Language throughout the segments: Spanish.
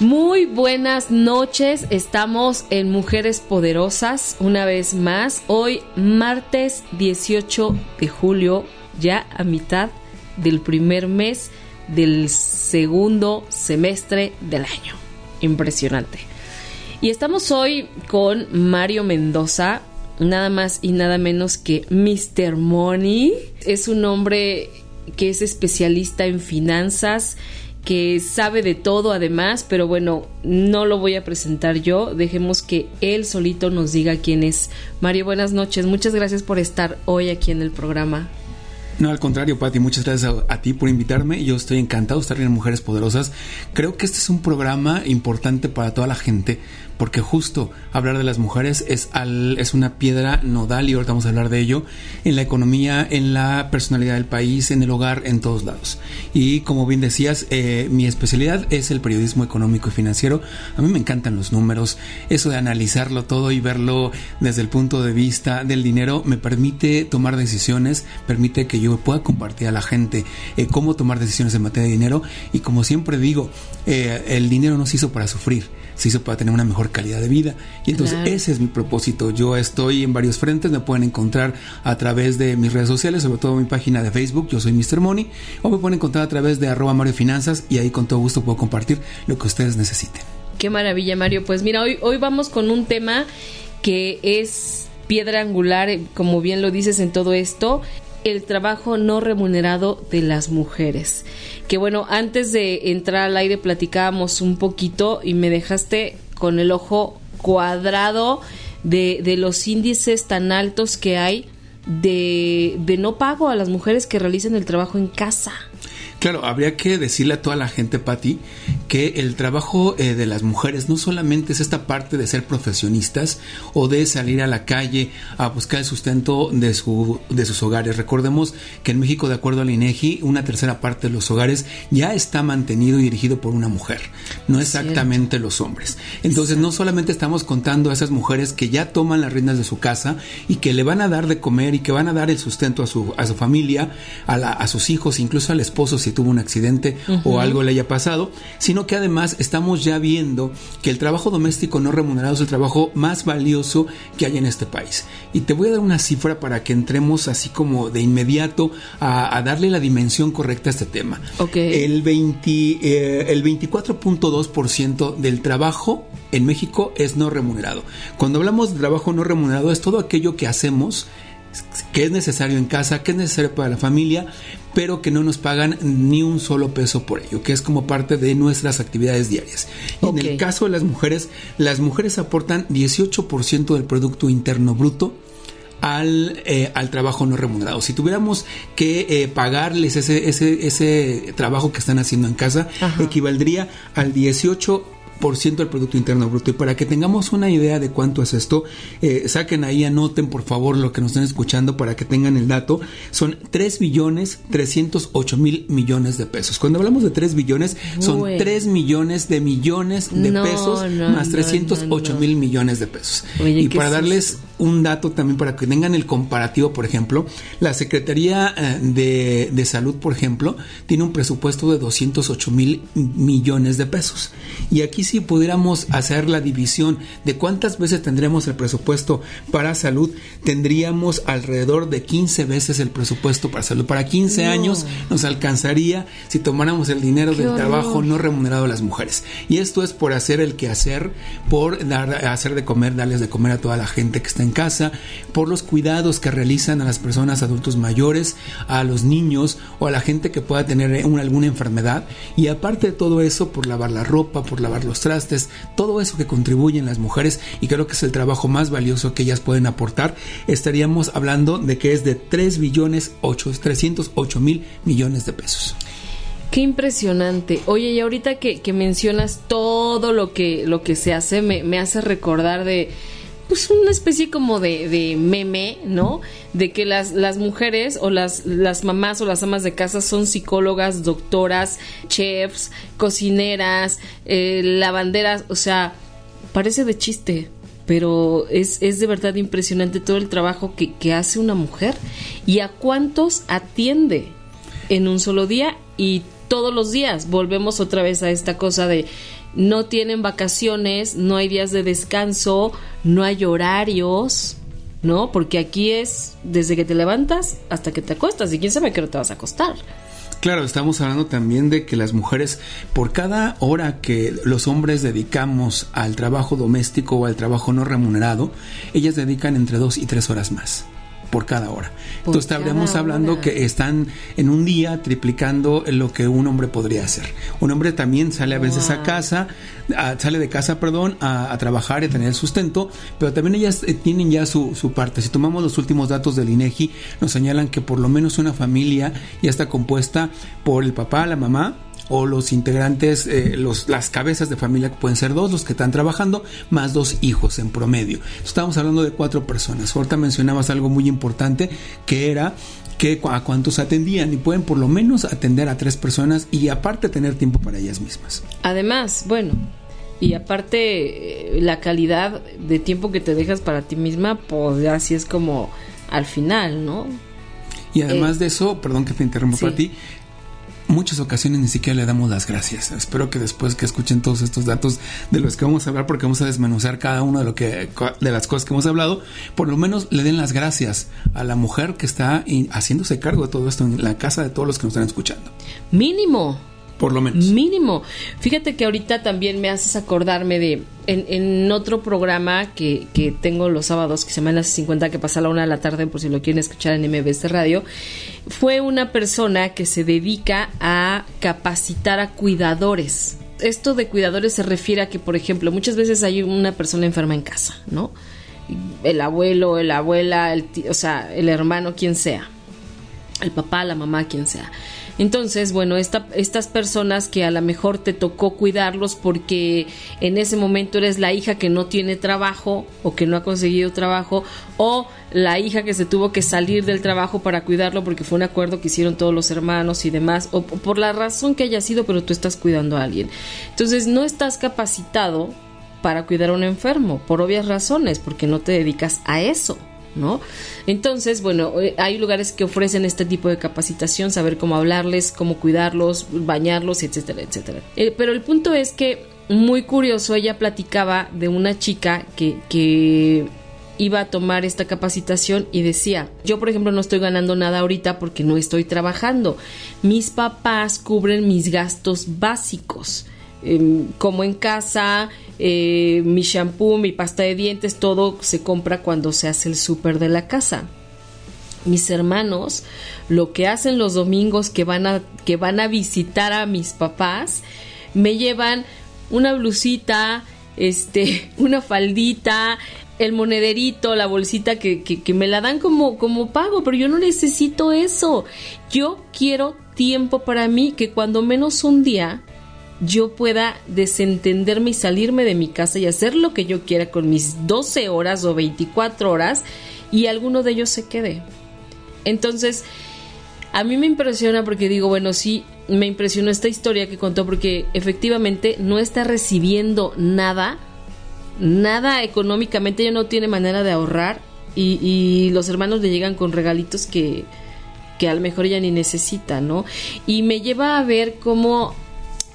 Muy buenas noches, estamos en Mujeres Poderosas una vez más. Hoy martes 18 de julio, ya a mitad del primer mes del segundo semestre del año. Impresionante. Y estamos hoy con Mario Mendoza, nada más y nada menos que Mr. Money. Es un hombre que es especialista en finanzas, que sabe de todo además, pero bueno, no lo voy a presentar yo, dejemos que él solito nos diga quién es. Mario, buenas noches, muchas gracias por estar hoy aquí en el programa. No, al contrario, Pati, muchas gracias a, ti por invitarme. Yo estoy encantado de estar en Mujeres Poderosas. Creo que este es un programa importante para toda la gente porque justo hablar de las mujeres es, es una piedra nodal y ahorita vamos a hablar de ello en la economía, en la personalidad del país, en el hogar, en todos lados. Y como bien decías, eh, mi especialidad es el periodismo económico y financiero. A mí me encantan los números, eso de analizarlo todo y verlo desde el punto de vista del dinero me permite tomar decisiones, permite que yo pueda compartir a la gente eh, cómo tomar decisiones en materia de dinero y como siempre digo, eh, el dinero no se hizo para sufrir se hizo para tener una mejor calidad de vida. Y entonces ese es mi propósito. Yo estoy en varios frentes, me pueden encontrar a través de mis redes sociales, sobre todo mi página de Facebook, yo soy Mr. Money, o me pueden encontrar a través de arroba Mario Finanzas y ahí con todo gusto puedo compartir lo que ustedes necesiten. Qué maravilla, Mario. Pues mira, hoy, hoy vamos con un tema que es piedra angular, como bien lo dices en todo esto, el trabajo no remunerado de las mujeres. Que bueno, antes de entrar al aire platicábamos un poquito y me dejaste con el ojo cuadrado de, de los índices tan altos que hay de, de no pago a las mujeres que realicen el trabajo en casa. Claro, habría que decirle a toda la gente, Patti, que el trabajo eh, de las mujeres no solamente es esta parte de ser profesionistas o de salir a la calle a buscar el sustento de, su, de sus hogares. Recordemos que en México, de acuerdo al INEGI, una tercera parte de los hogares ya está mantenido y dirigido por una mujer, no exactamente los hombres. Entonces, no solamente estamos contando a esas mujeres que ya toman las riendas de su casa y que le van a dar de comer y que van a dar el sustento a su, a su familia, a, a sus hijos, incluso al esposo si tuvo un accidente o algo le haya pasado, sino que además estamos ya viendo que el trabajo doméstico no remunerado es el trabajo más valioso que hay en este país. Y te voy a dar una cifra para que entremos así como de inmediato a, darle la dimensión correcta a este tema. El, 20, eh, el 24.2% del trabajo en México es no remunerado. Cuando hablamos de trabajo no remunerado es todo aquello que hacemos que es necesario en casa, que es necesario para la familia, pero que no nos pagan ni un solo peso por ello, que es como parte de nuestras actividades diarias. En el caso de las mujeres, las mujeres aportan 18% del Producto Interno Bruto al, eh, al, trabajo no remunerado. Si tuviéramos que eh, pagarles ese, ese, ese, trabajo que están haciendo en casa, equivaldría al 18 ciento del Producto Interno Bruto. Y para que tengamos una idea de cuánto es esto, eh, saquen ahí, anoten por favor lo que nos estén escuchando para que tengan el dato. Son 3 billones 308 mil millones de pesos. Cuando hablamos de 3 billones, son 3 millones de millones de pesos más 308 mil millones de pesos. y para darles un dato también para que tengan el comparativo, por ejemplo, la Secretaría eh, de, de, Salud, por ejemplo, tiene un presupuesto de 208 mil millones de pesos. Y aquí si pudiéramos hacer la división de cuántas veces tendremos el presupuesto para salud, tendríamos alrededor de 15 veces el presupuesto para salud. Para 15 años nos alcanzaría si tomáramos el dinero del trabajo no remunerado a las mujeres. Y esto es por hacer el quehacer, por dar, hacer de comer, darles de comer a toda la gente que está en casa, por los cuidados que realizan a las personas adultos mayores, a los niños o a la gente que pueda tener alguna enfermedad. Y aparte de todo eso, por lavar la ropa, por lavar los trastes, todo eso que contribuyen las mujeres y creo que es el trabajo más valioso que ellas pueden aportar, estaríamos hablando de que es de 3 billones 8, 308 mil millones de pesos. Qué impresionante. Oye, y ahorita que, mencionas todo lo que, lo que se hace, me, hace recordar de pues una especie como de, meme, ¿no? De que las, las mujeres o las, las mamás o las amas de casa son psicólogas, doctoras, chefs, cocineras, eh, lavanderas, o sea, parece de chiste, pero es, es de verdad impresionante todo el trabajo que, que hace una mujer y a cuántos atiende en un solo día y todos los días. Volvemos otra vez a esta cosa de no tienen vacaciones, no hay días de descanso, no hay horarios, ¿no? Porque aquí es desde que te levantas hasta que te acuestas y quién sabe qué hora te vas a acostar. Claro, estamos hablando también de que las mujeres, por cada hora que los hombres dedicamos al trabajo doméstico o al trabajo no remunerado, ellas dedican entre dos y tres horas más por cada hora. Entonces estaríamos hablando que están en un día triplicando lo que un hombre podría hacer. Un hombre también sale a veces a casa, sale de casa, perdón, a, trabajar y a tener sustento, pero también ellas eh, tienen ya su, su, parte. Si tomamos los últimos datos del INEGI, nos señalan que por lo menos una familia ya está compuesta por el papá, la mamá, o los integrantes, eh, los, las cabezas de familia que pueden ser dos, los que están trabajando, más dos hijos en promedio. Estamos hablando de cuatro personas. Ahorita mencionabas algo muy importante que era que a cuántos atendían y pueden por lo menos atender a tres personas y aparte tener tiempo para ellas mismas. Además, bueno, y aparte eh, la calidad de tiempo que te dejas para ti misma, pues así es como al final, ¿no? Y además eh, de eso, perdón que te interrumpa para ti, muchas ocasiones ni siquiera le damos las gracias. Espero que después que escuchen todos estos datos de los que vamos a hablar, porque vamos a desmenuzar cada una de, lo que, de las cosas que hemos hablado, por lo menos le den las gracias a la mujer que está haciéndose cargo de todo esto en la casa de todos los que nos están escuchando. Mínimo. Por lo menos. Mínimo. Fíjate que ahorita también me haces acordarme de en, otro programa que, que, tengo los sábados que se llama Las 50 que pasa a la una de la tarde por si lo quieren escuchar en MBS Radio, fue una persona que se dedica a capacitar a cuidadores. Esto de cuidadores se refiere a que, por ejemplo, muchas veces hay una persona enferma en casa, ¿no? El abuelo, la abuela, el o sea, el hermano, quien sea. El papá, la mamá, quien sea. Entonces, bueno, estas personas que a lo mejor te tocó cuidarlos porque en ese momento eres la hija que no tiene trabajo o que no ha conseguido trabajo o la hija que se tuvo que salir del trabajo para cuidarlo porque fue un acuerdo que hicieron todos los hermanos y demás o por la razón que haya sido, pero tú estás cuidando a alguien. Entonces, no estás capacitado para cuidar a un enfermo por obvias razones, porque no te dedicas a eso. ¿No? Entonces, bueno, eh, hay lugares que ofrecen este tipo de capacitación, saber cómo hablarles, cómo cuidarlos, bañarlos, etcétera, etcétera. Eh, pero el punto es que, muy curioso, ella platicaba de una chica que, que iba a tomar esta capacitación y decía, yo por ejemplo no estoy ganando nada ahorita porque no estoy trabajando. Mis papás cubren mis gastos básicos Em, como en casa, eh, mi shampoo, mi pasta de dientes, todo se compra cuando se hace el súper de la casa. Mis hermanos, lo que hacen los domingos que van a, que van a visitar a mis papás, me llevan una blusita, este, una faldita, el monederito, la bolsita que, que, me la dan como, como pago, pero yo no necesito eso. Yo quiero tiempo para mí que cuando menos un día yo pueda desentenderme y salirme de mi casa y hacer lo que yo quiera con mis 12 horas o 24 horas y alguno de ellos se quede. Entonces, a mí me impresiona porque digo, bueno, sí, me impresionó esta historia que contó porque efectivamente no está recibiendo nada, nada económicamente, ella no tiene manera de ahorrar y, y los hermanos le llegan con regalitos que, que a lo mejor ella ni necesita, ¿no? Y me lleva a ver cómo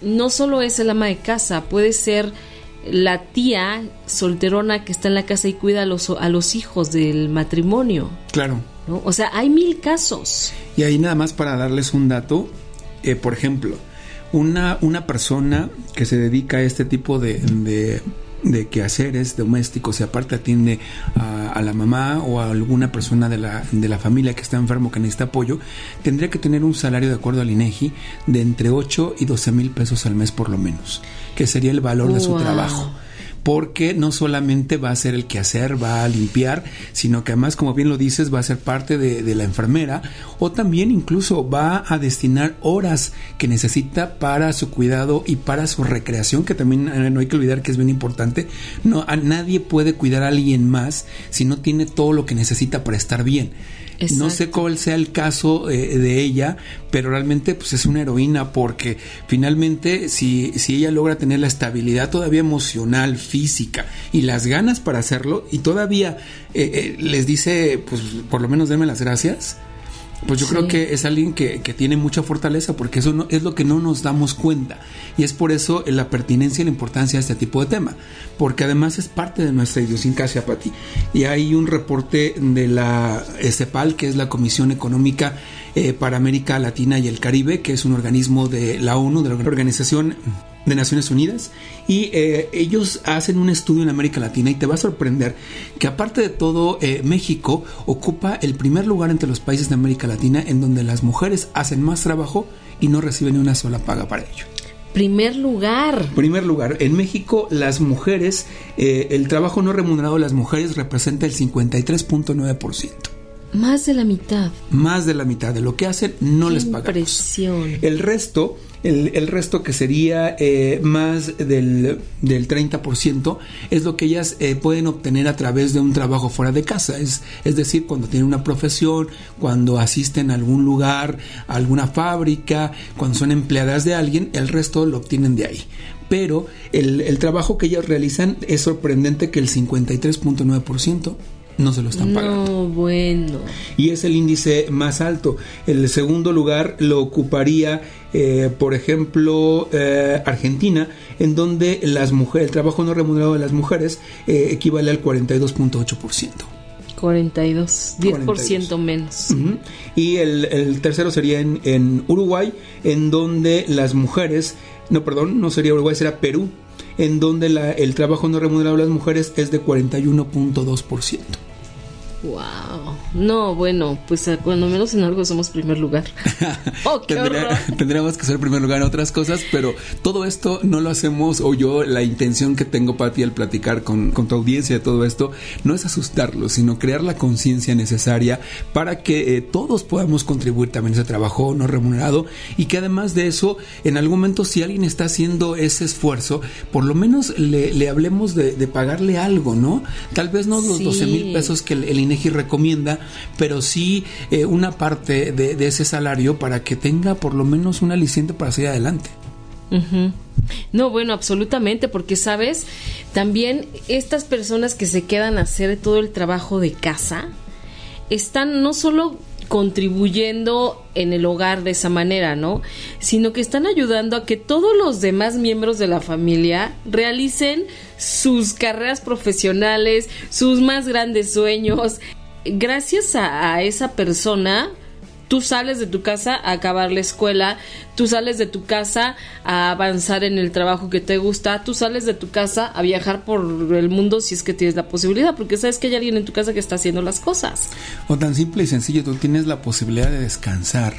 no solo es el ama de casa, puede ser la tía solterona que está en la casa y cuida a los, a los hijos del matrimonio. Claro. O sea, hay mil casos. Y ahí nada más para darles un dato, eh, por ejemplo, una, una persona que se dedica a este tipo de, de quehaceres domésticos y aparte atiende a, la mamá o a alguna persona de la, de la familia que está enfermo que necesita apoyo, tendría que tener un salario de acuerdo al INEGI de entre 8 y 12 mil pesos al mes por lo menos, que sería el valor de su trabajo porque no solamente va a ser el quehacer, va a limpiar, sino que además, como bien lo dices, va a ser parte de, la enfermera o también incluso va a destinar horas que necesita para su cuidado y para su recreación, que también eh, no hay que olvidar que es bien importante. No, a nadie puede cuidar a alguien más si no tiene todo lo que necesita para estar bien. No sé cuál sea el caso eh, de ella, pero realmente pues es una heroína porque finalmente si, si ella logra tener la estabilidad todavía emocional, física y las ganas para hacerlo y todavía eh, eh, les dice pues por lo menos denme las gracias, pues yo creo que es alguien que, que, tiene mucha fortaleza porque eso no, es lo que no nos damos cuenta. Y es por eso la pertinencia y la importancia de este tipo de tema. Porque además es parte de nuestra idiosincrasia ti y hay un reporte de la CEPAL que es la Comisión Económica eh, para América Latina y el Caribe que es un organismo de la ONU de la Organización de Naciones Unidas y eh, ellos hacen un estudio en América Latina y te va a sorprender que aparte de todo eh, México ocupa el primer lugar entre los países de América Latina en donde las mujeres hacen más trabajo y no reciben ni una sola paga para ello. Primer lugar. Primer lugar. En México, las mujeres, eh, el trabajo no remunerado de las mujeres representa el 53.9%. Más de la mitad. Más de la mitad de lo que hacen no les pagamos. Impresión. El resto el, resto que sería eh, más del, del 30% es lo que ellas eh, pueden obtener a través de un trabajo fuera de casa, es, es decir, cuando tienen una profesión, cuando asisten a algún lugar, a alguna fábrica, cuando son empleadas de alguien, el resto lo obtienen de ahí. Pero el, el, trabajo que ellas realizan es sorprendente que el 53.9% no se lo están pagando. No, bueno. Y es el índice más alto. El segundo lugar lo ocuparía, eh, por ejemplo, eh, Argentina, en donde las mujeres, el trabajo no remunerado de las mujeres eh, equivale al 42.8%. 42, 10% menos. Y el, tercero sería en, en Uruguay, en donde las mujeres, no, perdón, no sería Uruguay, será Perú, en donde la, el trabajo no remunerado de las mujeres es de 41.2%. Wow. No, bueno, pues cuando menos en algo somos primer lugar. Oh, tendríamos que ser primer lugar en otras cosas, pero todo esto no lo hacemos, o yo, la intención que tengo, para ti al platicar con, tu audiencia de todo esto, no es asustarlos, sino crear la conciencia necesaria para que eh, todos podamos contribuir también a ese trabajo no remunerado y que además de eso, en algún momento, si alguien está haciendo ese esfuerzo, por lo menos le, hablemos de, pagarle algo, ¿no? Tal vez no los 12 mil pesos que el, el INEGI recomienda, pero sí eh, una parte de, ese salario para que tenga por lo menos un aliciente para seguir adelante. No, bueno, absolutamente, porque sabes, también estas personas que se quedan a hacer todo el trabajo de casa, están no solo contribuyendo en el hogar de esa manera, ¿no? Sino que están ayudando a que todos los demás miembros de la familia realicen sus carreras profesionales, sus más grandes sueños. Gracias a, esa persona, Tú sales de tu casa a acabar la escuela, tú sales de tu casa a avanzar en el trabajo que te gusta, tú sales de tu casa a viajar por el mundo si es que tienes la posibilidad, porque sabes que hay alguien en tu casa que está haciendo las cosas. O tan simple y sencillo, tú tienes la posibilidad de descansar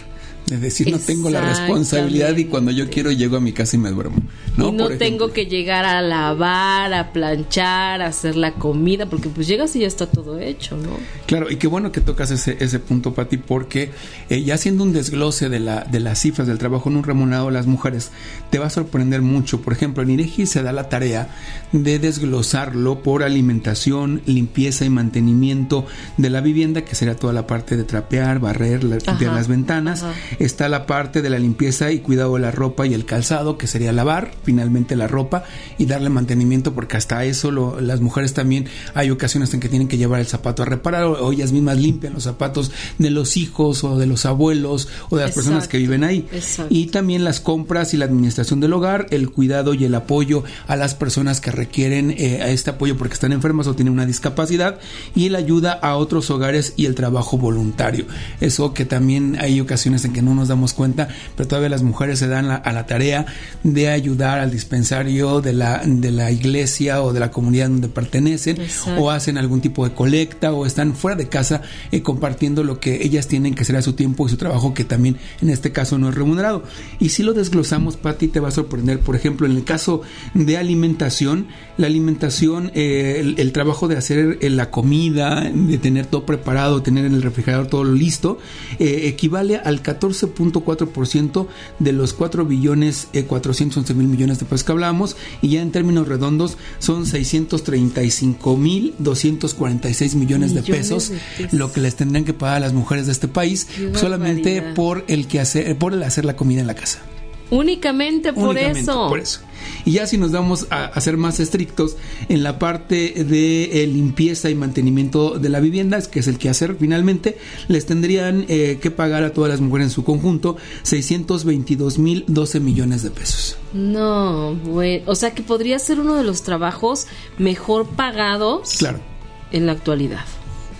de decir no tengo la responsabilidad y cuando yo quiero llego a mi casa y me duermo. ¿no? Y no tengo que llegar a lavar, a planchar, a hacer la comida, porque pues llegas y ya está todo hecho, ¿no? Claro, y qué bueno que tocas ese, ese punto, Pati, porque eh, ya haciendo un desglose de, la, de las cifras del trabajo no remunerado de las mujeres, te va a sorprender mucho. Por ejemplo, en INEGI se da la tarea de desglosarlo por alimentación, limpieza y mantenimiento de la vivienda, que sería toda la parte de trapear, barrer de las ventanas está la parte de la limpieza y cuidado de la ropa y el calzado, que sería lavar finalmente la ropa y darle mantenimiento, porque hasta eso las mujeres también hay ocasiones en que tienen que llevar el zapato a reparar o, ellas mismas limpian los zapatos de los hijos o de los abuelos o de las personas que viven ahí. Y también las compras y la administración del hogar, el cuidado y el apoyo a las personas que requieren eh, este apoyo porque están enfermas o tienen una discapacidad y la ayuda a otros hogares y el trabajo voluntario. Eso que también hay ocasiones en que que no nos damos cuenta, pero todavía las mujeres se dan a la tarea de ayudar al dispensario de la, de la iglesia o de la comunidad donde pertenecen, o hacen algún tipo de colecta, o están fuera de casa eh, compartiendo lo que ellas tienen que hacer a su tiempo y su trabajo, que también en este caso no es remunerado. Y si lo desglosamos, Pati, te va a sorprender. Por ejemplo, en el caso de alimentación, la alimentación, eh, el, trabajo de hacer eh, la comida, de tener todo preparado, tener en el refrigerador todo listo, equivale al 14.4% de los 4 billones 411 mil millones de pesos que hablábamos y ya en términos redondos son 635 mil 246 millones, de, pesos, lo que les tendrían que pagar a las mujeres de este país solamente por el que hacer por el hacer la comida en la casa. Únicamente por eso. Por eso. Y ya si nos vamos a, ser más estrictos en la parte de eh, limpieza y mantenimiento de la vivienda, que es el que hacer finalmente, les tendrían eh, que pagar a todas las mujeres en su conjunto 622 mil 12 millones de pesos. No, bueno, o sea que podría ser uno de los trabajos mejor pagados claro. en la actualidad.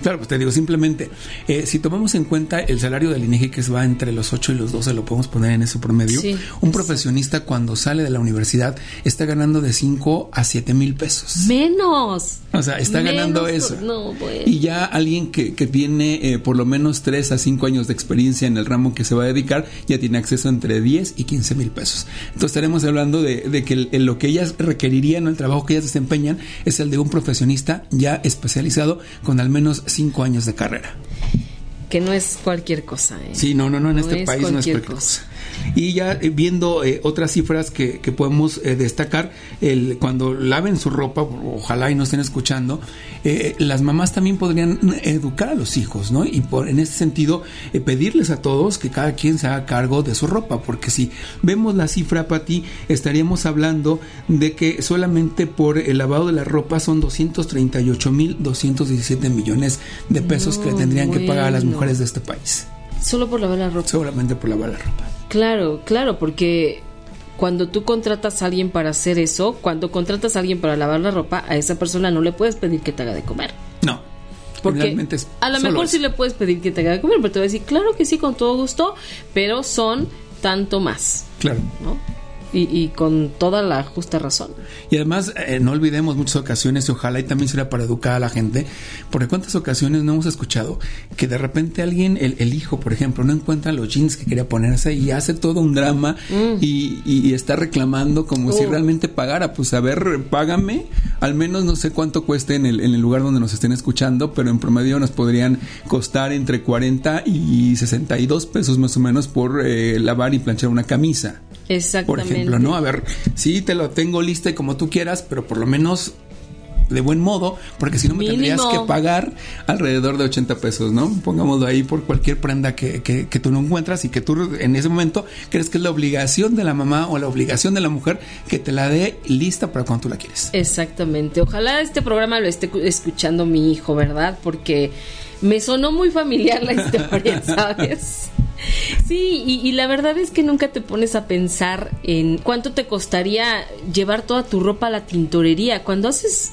Claro, pues te digo, simplemente, eh, si tomamos en cuenta el salario del INEGI que va entre los 8 y los 12, lo podemos poner en ese promedio, un profesionista cuando sale de la universidad está ganando de 5 a 7 mil pesos. Menos. O sea, está ganando eso. No, Y ya alguien que, que tiene eh, por lo menos 3 a 5 años de experiencia en el ramo que se va a dedicar, ya tiene acceso entre 10 y 15 mil pesos. Entonces estaremos hablando de, de que lo que ellas requerirían, el trabajo que ellas desempeñan, es el de un profesionista ya especializado con al menos cinco años de carrera. Que no es cualquier cosa. ¿eh? Sí, no, no, no, en este país no es cualquier cosa. Y ya eh, viendo eh, otras cifras que, podemos eh, destacar, el, cuando laven su ropa, ojalá y no estén escuchando, las mamás también podrían educar a los hijos, ¿no? Y por, en ese sentido, pedirles a todos que cada quien se haga cargo de su ropa, porque si vemos la cifra, Pati, estaríamos hablando de que solamente por el lavado de la ropa son 238 mil 217 millones de pesos que tendrían que pagar a las mujeres de este país. Solo por lavar la ropa. Solamente por lavar la ropa. Claro, claro, porque cuando tú contratas a alguien para hacer eso, cuando contratas a alguien para lavar la ropa, a esa persona no le puedes pedir que te haga de comer. No. Porque a lo mejor sí le puedes pedir que te haga de comer, pero te va a decir, claro que sí, con todo gusto, pero son tanto más. Claro. ¿no? Y, con toda la justa razón. Y además, eh, no olvidemos muchas ocasiones, y ojalá y también será para educar a la gente, porque cuántas ocasiones no hemos escuchado que de repente alguien, el, hijo, por ejemplo, no encuentra los jeans que quería ponerse y hace todo un drama mm. y, está reclamando como si realmente pagara. Pues a ver, págame, al menos no sé cuánto cueste en el, en el lugar donde nos estén escuchando, pero en promedio nos podrían costar entre 40 y 62 pesos más o menos por eh, lavar y planchar una camisa. Exactamente. Ejemplo, ¿no? A ver, sí te lo tengo lista y como tú quieras, pero por lo menos de buen modo, porque si no me tendrías que pagar alrededor de 80 pesos, ¿no? Pongámoslo ahí por cualquier prenda que, que, que, tú no encuentras y que tú en ese momento crees que es la obligación de la mamá o la obligación de la mujer que te la dé lista para cuando tú la quieres. Exactamente. Ojalá este programa lo esté escuchando mi hijo, ¿verdad? Porque me sonó muy familiar la historia, ¿sabes? Sí, y, la verdad es que nunca te pones a pensar en cuánto te costaría llevar toda tu ropa a la tintorería. Cuando haces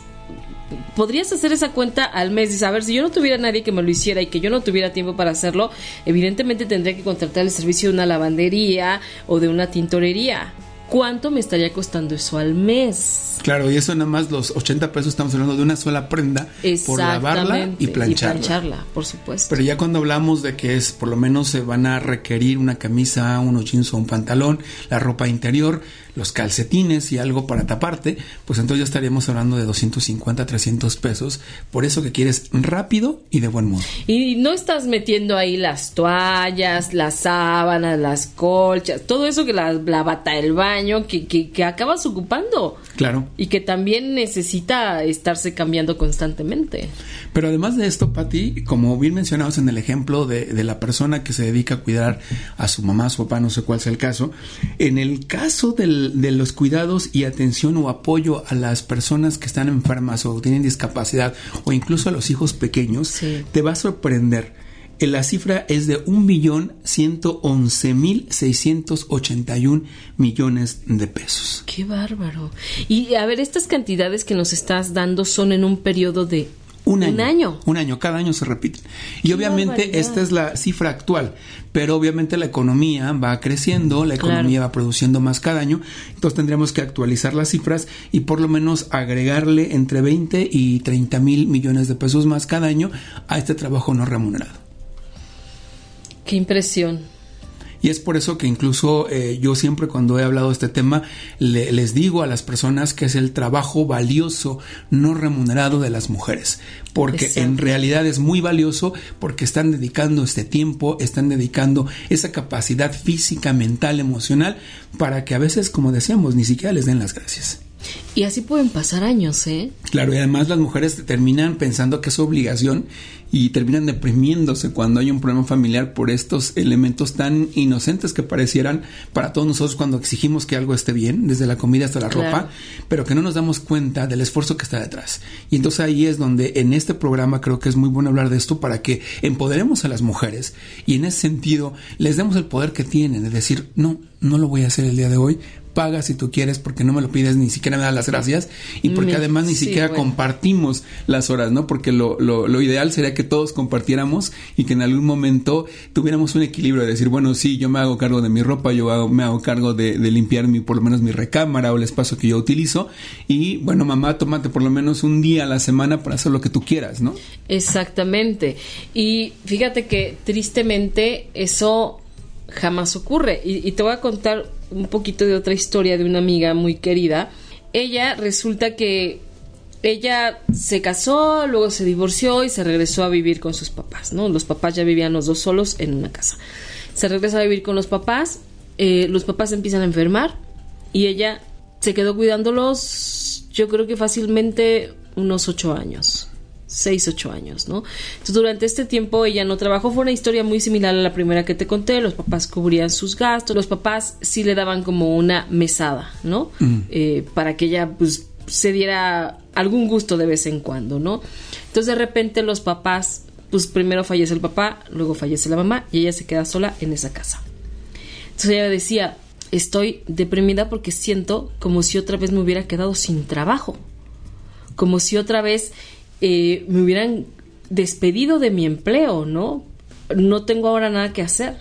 podrías hacer esa cuenta al mes y saber si yo no tuviera nadie que me lo hiciera y que yo no tuviera tiempo para hacerlo, evidentemente tendría que contratar el servicio de una lavandería o de una tintorería. ¿Cuánto me estaría costando eso al mes? Claro, y eso nada más los 80 pesos estamos hablando de una sola prenda por lavarla y plancharla. Y plancharla, por supuesto. Pero ya cuando hablamos de que es por lo menos se van a requerir una camisa, unos jeans o un pantalón, la ropa interior, los calcetines y algo para taparte, pues entonces ya estaríamos hablando de 250, 300 pesos. Por eso que quieres rápido y de buen modo. Y no estás metiendo ahí las toallas, las sábanas, las colchas, todo eso que la, bata del baño que, que, acabas ocupando. Claro. Y que también necesita estarse cambiando constantemente. Pero además de esto, Patti, como bien mencionamos en el ejemplo de, de la persona que se dedica a cuidar a su mamá, a su papá, no sé cuál sea el caso, en el caso del de los cuidados y atención o apoyo a las personas que están enfermas o tienen discapacidad o incluso a los hijos pequeños, te va a sorprender. Eh, la cifra es de 1.111.681 millones de pesos. Qué bárbaro. Y a ver, estas cantidades que nos estás dando son en un periodo de Un año. Un año. Un año, cada año se repite. Y obviamente esta es la cifra actual, pero obviamente la economía va creciendo, la economía va produciendo más cada año, entonces tendríamos que actualizar las cifras y por lo menos agregarle entre 20 y 30 mil millones de pesos más cada año a este trabajo no remunerado. Qué impresión. Y es por eso que incluso eh, yo siempre cuando he hablado de este tema les digo a las personas que es el trabajo valioso no remunerado de las mujeres, porque en realidad es muy valioso porque están dedicando este tiempo, están dedicando esa capacidad física, mental, emocional, para que a veces, como decíamos, ni siquiera les den las gracias. Y así pueden pasar años, ¿eh? Claro, y además las mujeres terminan pensando que es obligación y terminan deprimiéndose cuando hay un problema familiar por estos elementos tan inocentes que parecieran para todos nosotros cuando exigimos que algo esté bien, desde la comida hasta la ropa, pero que no nos damos cuenta del esfuerzo que está detrás. Y entonces ahí es donde en este programa creo que es muy bueno hablar de esto para que empoderemos a las mujeres y en ese sentido les demos el poder que tienen de decir, no, no lo voy a hacer el día de hoy, paga si tú quieres porque no me lo pides, ni siquiera me das las gracias y porque además ni siquiera compartimos las horas, ¿no? Porque lo, lo, ideal sería que todos compartiéramos y que en algún momento tuviéramos un equilibrio de decir, bueno, sí, yo me hago cargo de mi ropa, yo me hago cargo de, limpiar mi, por lo menos mi recámara o el espacio que yo utilizo y bueno, mamá, tómate por lo menos un día a la semana para hacer lo que tú quieras, ¿no? Exactamente. Y fíjate que tristemente eso jamás ocurre. y te voy a contar un poquito de otra historia de una amiga muy querida. Ella resulta que ella se casó, luego se divorció y se regresó a vivir con sus papás, ¿no? Los papás ya vivían los dos solos en una casa. Se regresa a vivir con los papás, eh, los papás empiezan a enfermar y ella se quedó cuidándolos, yo creo que fácilmente unos ocho años. 6, 8 años, ¿no? Entonces, durante este tiempo ella no trabajó. Fue una historia muy similar a la primera que te conté. Los papás cubrían sus gastos. Los papás sí le daban como una mesada, ¿no? Mm. Eh, para que ella, pues, se diera algún gusto de vez en cuando, ¿no? Entonces, de repente, los papás, pues, primero fallece el papá, luego fallece la mamá y ella se queda sola en esa casa. Entonces, ella decía, estoy deprimida porque siento como si otra vez me hubiera quedado sin trabajo. Como si otra vez eh, me hubieran despedido de mi empleo, ¿no? No tengo ahora nada que hacer.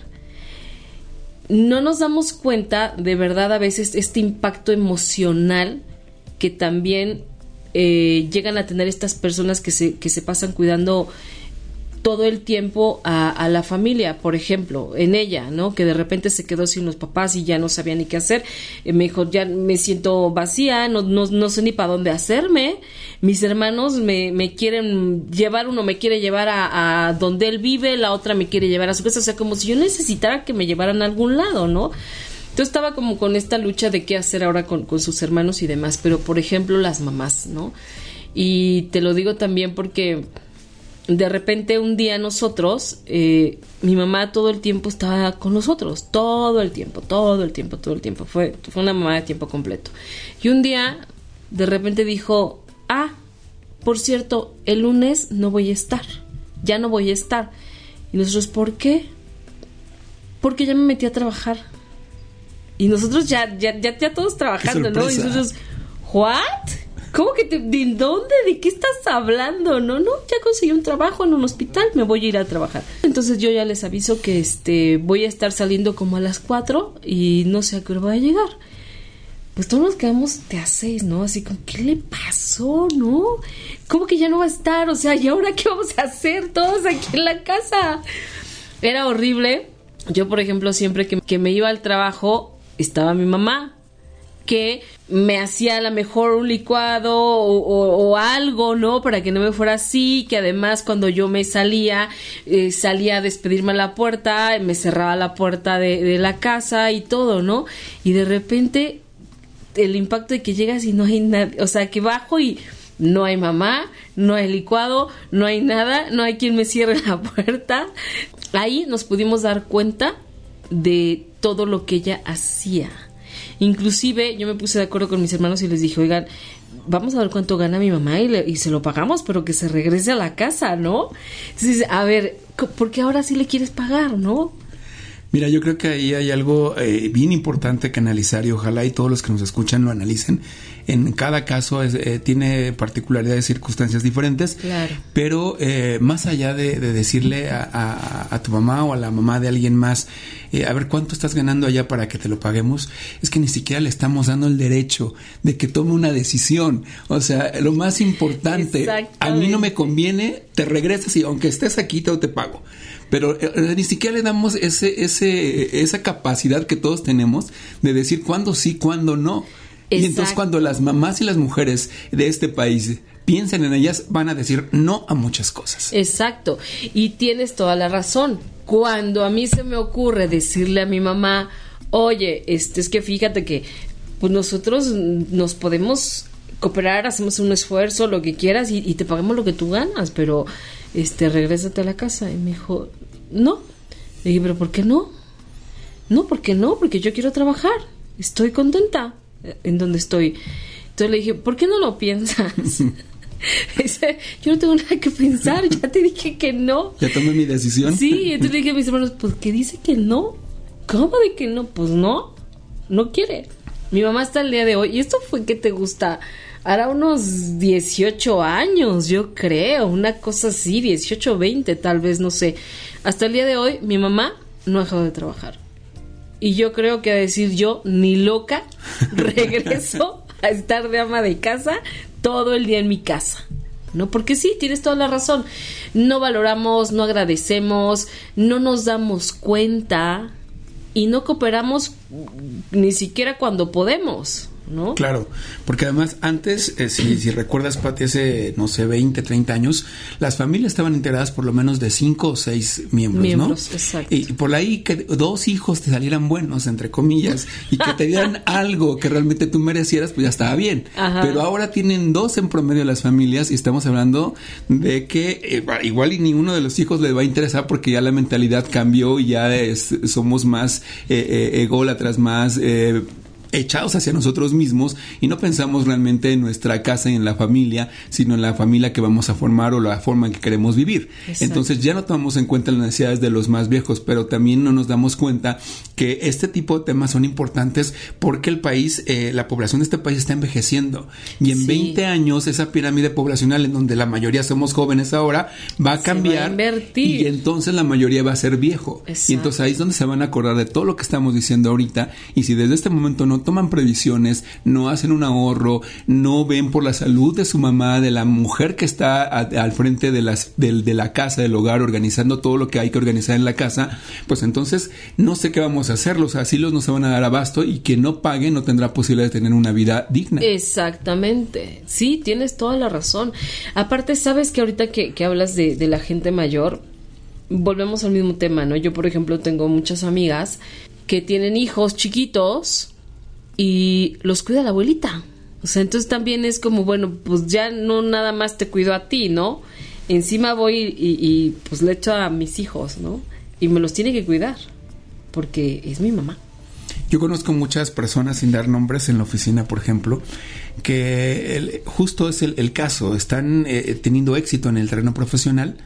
No nos damos cuenta de verdad a veces este impacto emocional que también eh, llegan a tener estas personas que se, que se pasan cuidando todo el tiempo a, la familia, por ejemplo, en ella, ¿no? Que de repente se quedó sin los papás y ya no sabía ni qué hacer. Eh, me dijo, ya me siento vacía, no, no, no sé ni para dónde hacerme. Mis hermanos me, quieren llevar, uno me quiere llevar a, donde él vive, la otra me quiere llevar a su casa, o sea, como si yo necesitara que me llevaran a algún lado, ¿no? Entonces estaba como con esta lucha de qué hacer ahora con sus hermanos y demás, pero por ejemplo las mamás, ¿no? Y te lo digo también porque de repente un día nosotros, eh, mi mamá todo el tiempo estaba con nosotros, todo el tiempo, todo el tiempo, todo el tiempo. Fue, fue una mamá de tiempo completo. Y un día, de repente dijo, ah, por cierto, el lunes no voy a estar, ya no voy a estar. Y nosotros, ¿por qué? Porque ya me metí a trabajar. Y nosotros ya, ya, ya, ya todos trabajando, ¿no? Y nosotros, ¿what? ¿Cómo que te, de dónde? ¿De qué estás hablando? No, no, ya conseguí un trabajo en un hospital, me voy a ir a trabajar. Entonces yo ya les aviso que este voy a estar saliendo como a las 4 y no sé a qué hora voy a llegar. Pues todos nos quedamos de a seis, ¿no? Así como, ¿qué le pasó, no? ¿Cómo que ya no va a estar? O sea, ¿y ahora qué vamos a hacer todos aquí en la casa? Era horrible. Yo, por ejemplo, siempre que, que me iba al trabajo, estaba mi mamá que me hacía a lo mejor un licuado o, algo, ¿no? Para que no me fuera así, que además cuando yo me salía, eh, salía a despedirme a la puerta, me cerraba la puerta de, la casa y todo, ¿no? Y de repente el impacto de que llegas y no hay nada, o sea, que bajo y no hay mamá, no hay licuado, no hay nada, no hay quien me cierre la puerta. Ahí nos pudimos dar cuenta de todo lo que ella hacía Inclusive yo me puse de acuerdo con mis hermanos y les dije, oigan, vamos a ver cuánto gana mi mamá y, se lo pagamos, pero que se regrese a la casa, ¿no? Entonces, a ver, ¿por qué ahora sí le quieres pagar, no? Mira, yo creo que ahí hay algo eh, bien importante que analizar y ojalá y todos los que nos escuchan lo analicen en cada caso eh, tiene particularidades, circunstancias diferentes, Claro. pero eh, más allá de, de decirle a, a- a tu mamá o a la mamá de alguien más, eh, a ver cuánto estás ganando allá para que te lo paguemos, es que ni siquiera le estamos dando el derecho de que tome una decisión. O sea, lo más importante, a mí no me conviene, te regresas y aunque estés aquí, te, te pago. Pero eh, ni siquiera le damos ese, ese, esa capacidad que todos tenemos de decir cuándo sí, cuándo no. Y entonces cuando las mamás y las mujeres de este país piensen en ellas, van a decir no a muchas cosas. Exacto. Y tienes toda la razón. Cuando a mí se me ocurre decirle a mi mamá, oye, este es que fíjate que pues nosotros nos podemos cooperar, hacemos un esfuerzo, lo que quieras, y, y te pagamos lo que tú ganas, pero este regrésate a la casa. Y me dijo, no. Le dije, pero ¿por qué no? No, ¿por qué no? Porque yo quiero trabajar. Estoy contenta en donde estoy. Entonces le dije, ¿por qué no lo piensas? Dice, yo no tengo nada que pensar, ya te dije que no. Ya tomé mi decisión. Sí, entonces le dije a mis hermanos, pues que dice que no. ¿Cómo de que no? Pues no, no quiere. Mi mamá hasta el día de hoy, y esto fue que te gusta, hará unos 18 años, yo creo, una cosa así, 18 20 tal vez, no sé. Hasta el día de hoy mi mamá no ha dejado de trabajar. Y yo creo que a decir yo, ni loca, regreso a estar de ama de casa todo el día en mi casa. ¿No? Porque sí, tienes toda la razón. No valoramos, no agradecemos, no nos damos cuenta y no cooperamos ni siquiera cuando podemos, ¿no? Claro, porque además antes, eh, si, si recuerdas, Pati, hace, no sé, 20, 30 años, las familias estaban integradas por lo menos de 5 o 6 miembros, Miembros, ¿no? exacto. Y por ahí que dos hijos te salieran buenos, entre comillas, y que te dieran algo que realmente tú merecieras, pues ya estaba bien. Ajá. Pero ahora tienen dos en promedio las familias y estamos hablando de que eh, igual y ninguno de los hijos les va a interesar porque ya la mentalidad cambió y ya es- somos más eh, eh, ególatras, más... echados hacia nosotros mismos y no pensamos realmente en nuestra casa y en la familia, sino en la familia que vamos a formar o la forma en que queremos vivir. Exacto. Entonces ya no tomamos en cuenta las necesidades de los más viejos, pero también no nos damos cuenta que este tipo de temas son importantes porque el país, eh, la población de este país está envejeciendo y en Sí. 20 años esa pirámide poblacional en donde la mayoría somos jóvenes ahora va a Se va a cambiar y entonces la mayoría va a ser viejo. Exacto. Y entonces ahí es donde se van a acordar de todo lo que estamos diciendo ahorita y si desde este momento no toman previsiones, no hacen un ahorro, no ven por la salud de su mamá, de la mujer que está a- al frente de, las, del- de la casa, del hogar, organizando todo lo que hay que organizar en la casa, pues entonces no sé qué vamos a hacer, los asilos no se van a dar abasto y quien no pague no tendrá posibilidad de tener una vida digna. Exactamente. Sí, tienes toda la razón. Aparte, sabes que ahorita que, que hablas de, de la gente mayor, volvemos al mismo tema, ¿no? Yo, por ejemplo, tengo muchas amigas que tienen hijos chiquitos y los cuida la abuelita. O sea, entonces también es como, bueno, pues ya no nada más te cuido a ti, ¿no? Encima voy y, y, pues le echo a mis hijos, ¿no? Y me los tiene que cuidar, porque es mi mamá. Yo conozco muchas personas, sin dar nombres, en la oficina, por ejemplo, que el- justo es el, el caso. Están eh, teniendo éxito en el terreno profesional,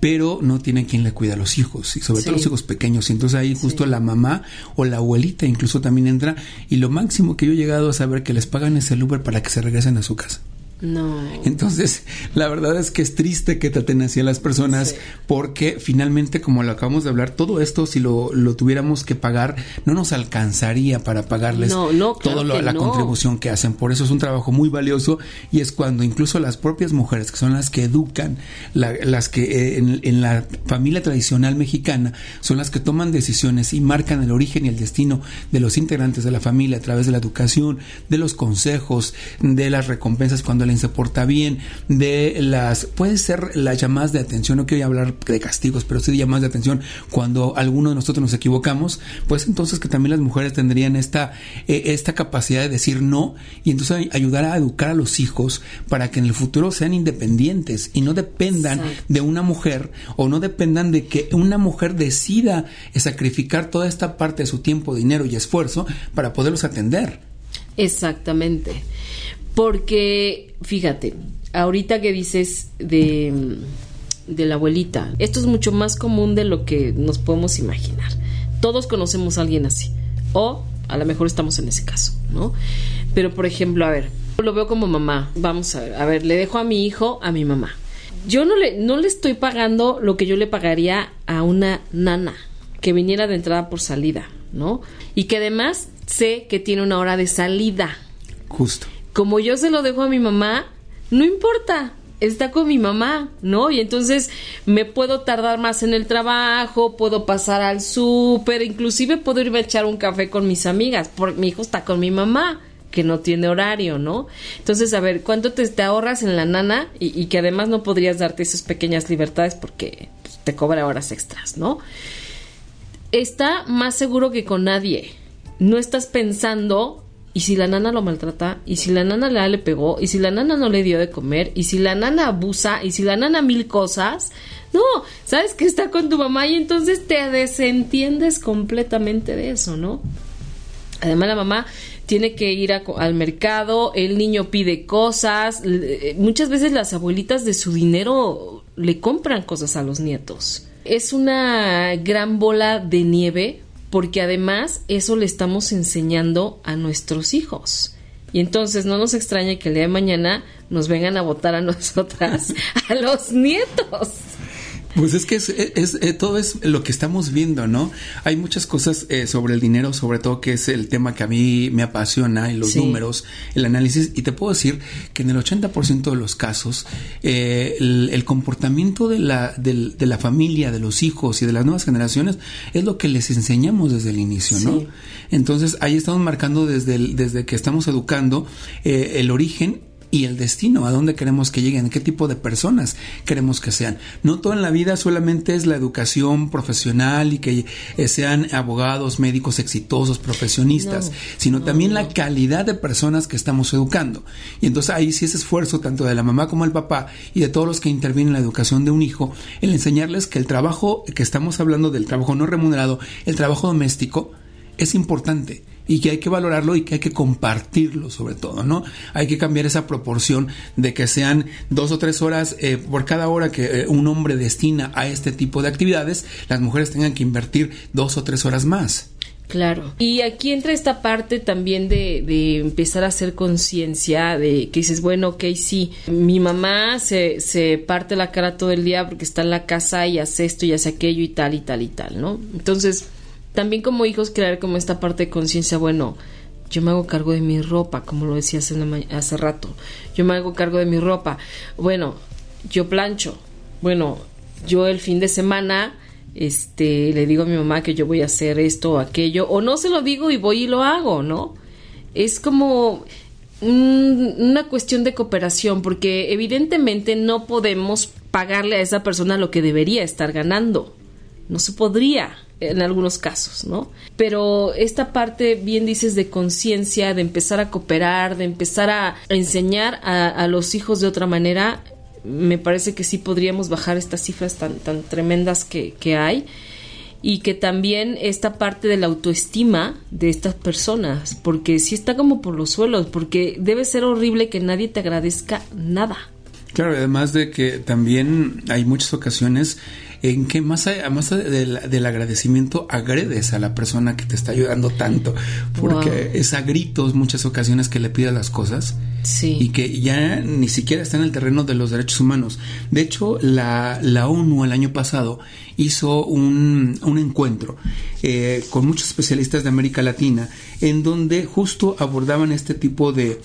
pero no tienen quien le cuida a los hijos, y sobre Sí. todo los hijos pequeños. Y entonces ahí justo la mamá o la abuelita incluso también entra. Y lo máximo que yo he llegado a saber que les pagan es el Uber para que se regresen a su casa. No. Entonces, la verdad es que es triste que traten así a las personas Sí. porque finalmente, como lo acabamos de hablar, todo esto si lo, lo tuviéramos que pagar, no nos alcanzaría para pagarles No, no, claro toda la no. contribución que hacen. Por eso es un trabajo muy valioso y es cuando incluso las propias mujeres, que son las que educan, la- las que eh, en, en la familia tradicional mexicana, son las que toman decisiones y marcan el origen y el destino de los integrantes de la familia a través de la educación, de los consejos, de las recompensas cuando alguien se porta bien, de las, puede ser las llamadas de atención, no quiero hablar de castigos, pero sí de llamadas de atención cuando alguno de nosotros nos equivocamos, pues entonces que también las mujeres tendrían esta, eh, esta capacidad de decir no y entonces ay- ayudar a educar a los hijos para que en el futuro sean independientes y no dependan Exacto. de una mujer o no dependan de que una mujer decida sacrificar toda esta parte de su tiempo, dinero y esfuerzo para poderlos atender. Exactamente. Porque, fíjate, ahorita que dices de, de la abuelita, esto es mucho más común de lo que nos podemos imaginar. Todos conocemos a alguien así. O a lo mejor estamos en ese caso, ¿no? Pero, por ejemplo, a ver, Lo veo como mamá. Vamos a ver, a ver, le dejo a mi hijo a mi mamá. Yo no le, no le estoy pagando lo que yo le pagaría a una nana que viniera de entrada por salida, ¿no? Y que además sé que tiene una hora de salida. Justo. Como yo se lo dejo a mi mamá, no importa, está con mi mamá, ¿no? Y entonces me puedo tardar más en el trabajo, puedo pasar al súper, inclusive puedo irme a echar un café con mis amigas, porque mi hijo está con mi mamá que no tiene horario, ¿no? Entonces, a ver, ¿cuánto te, ahorras en la nana? Y, que además no podrías darte esas pequeñas libertades porque pues, te cobra horas extras, ¿no? Está más seguro que con nadie. No estás pensando y si la nana lo maltrata, y si la nana le, le pegó, y si la nana no le dio de comer, y si la nana abusa, y si la nana mil cosas, no, sabes que está con tu mamá y entonces te desentiendes completamente de eso, ¿no? Además la mamá tiene que ir al mercado, el niño pide cosas, eh, muchas veces las abuelitas de su dinero le compran cosas a los nietos. Es una gran bola de nieve porque además eso le estamos enseñando a nuestros hijos. Y entonces no nos extraña que el día de mañana nos vengan a votar a nosotras, a los nietos. Pues es que es, eh, todo es lo que estamos viendo, ¿no? Hay muchas cosas eh, sobre el dinero, sobre todo que es el tema que a mí me apasiona, y los números, el análisis, y te puedo decir que en el 80% de los casos eh, el, comportamiento de la, de, la familia, de los hijos y de las nuevas generaciones es lo que les enseñamos desde el inicio, ¿no? Entonces ahí estamos marcando desde, desde que estamos educando el origen y el destino, a dónde queremos que lleguen, qué tipo de personas queremos que sean. No todo en la vida solamente es la educación profesional y que eh, sean abogados, médicos exitosos, profesionistas, sino también la calidad de personas que estamos educando. Y entonces ahí sí es esfuerzo tanto de la mamá como el papá y de todos los que intervienen en la educación de un hijo, el enseñarles que el trabajo que estamos hablando del trabajo no remunerado, el trabajo doméstico, es importante y que hay que valorarlo y que hay que compartirlo sobre todo, ¿no? Hay que cambiar esa proporción de que sean dos o tres horas eh, por cada hora que eh, un hombre destina a este tipo de actividades, las mujeres tengan que invertir dos o tres horas más. Claro. Y aquí entra esta parte también de, de empezar a hacer conciencia de que dices, bueno, ok, sí, mi mamá se, se parte la cara todo el día porque está en la casa y hace esto y hace aquello y tal y tal y tal, ¿no? Entonces, también como hijos crear como esta parte de conciencia, bueno, yo me hago cargo de mi ropa, como lo decía hace, hace rato, yo me hago cargo de mi ropa, bueno, yo plancho, bueno, yo el fin de semana este le digo a mi mamá que yo voy a hacer esto o aquello o no se lo digo y voy y lo hago, ¿no? Es como una cuestión de cooperación porque evidentemente no podemos pagarle a esa persona lo que debería estar ganando. No se podría en algunos casos, ¿no? Pero esta parte, bien dices, de conciencia, de empezar a cooperar, de empezar a enseñar a, los hijos de otra manera, me parece que sí podríamos bajar estas cifras tan, tan tremendas que, que hay y que también esta parte de la autoestima de estas personas, porque sí está como por los suelos, porque debe ser horrible que nadie te agradezca nada. Claro, además de que también hay muchas ocasiones en que más, más del, agradecimiento agredes a la persona que te está ayudando tanto, porque es a gritos muchas ocasiones que le pidas las cosas sí. y que ya ni siquiera está en el terreno de los derechos humanos. De hecho, la, la ONU el año pasado hizo un, un encuentro eh, con muchos especialistas de América Latina en donde justo abordaban este tipo de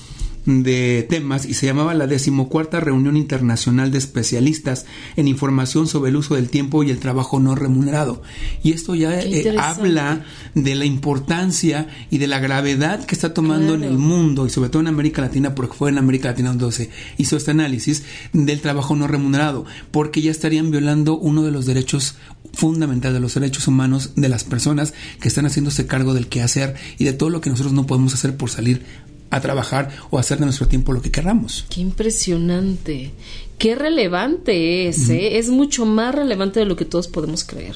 de temas y se llamaba la decimocuarta reunión internacional de especialistas en información sobre el uso del tiempo y el trabajo no remunerado. Y esto ya eh, habla de la importancia y de la gravedad que está tomando en el mundo y sobre todo en América Latina, porque fue en América Latina donde se hizo este análisis del trabajo no remunerado, porque ya estarían violando uno de los derechos fundamentales de los derechos humanos de las personas que están haciéndose cargo del quehacer y de todo lo que nosotros no podemos hacer por salir a trabajar o hacer de nuestro tiempo lo que queramos. Qué impresionante, qué relevante es, ¿eh? es mucho más relevante de lo que todos podemos creer.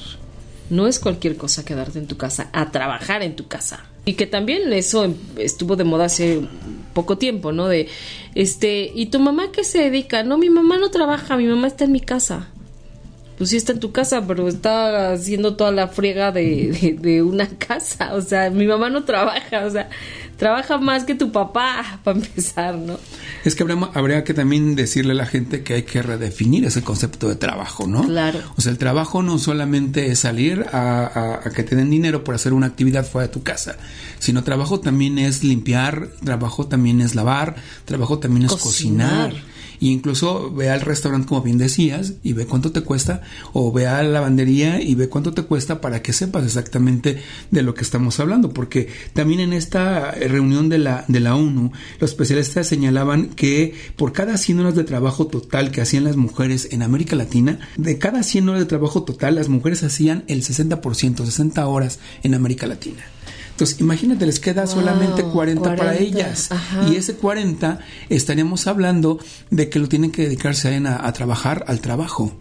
No es cualquier cosa quedarte en tu casa, a trabajar en tu casa. Y que también eso estuvo de moda hace poco tiempo, ¿no? De, este, ¿y tu mamá qué se dedica? No, mi mamá no trabaja, mi mamá está en mi casa pues sí está en tu casa, pero está haciendo toda la friega de, de, una casa. O sea, mi mamá no trabaja, o sea, trabaja más que tu papá, para empezar, ¿no? Es que habría, habría, que también decirle a la gente que hay que redefinir ese concepto de trabajo, ¿no? Claro. O sea, el trabajo no solamente es salir a, a, que te den dinero por hacer una actividad fuera de tu casa, sino trabajo también es limpiar, trabajo también es lavar, trabajo también es cocinar. cocinar y incluso ve al restaurante como bien decías y ve cuánto te cuesta o ve a la lavandería y ve cuánto te cuesta para que sepas exactamente de lo que estamos hablando porque también en esta reunión de la, de la ONU los especialistas señalaban que por cada 100 horas de trabajo total que hacían las mujeres en América Latina de cada 100 horas de trabajo total las mujeres hacían el 60% 60 horas en América Latina entonces, imagínate, les queda solamente 40, para ellas. Y ese 40 estaríamos hablando de que lo tienen que dedicarse a, a trabajar al trabajo.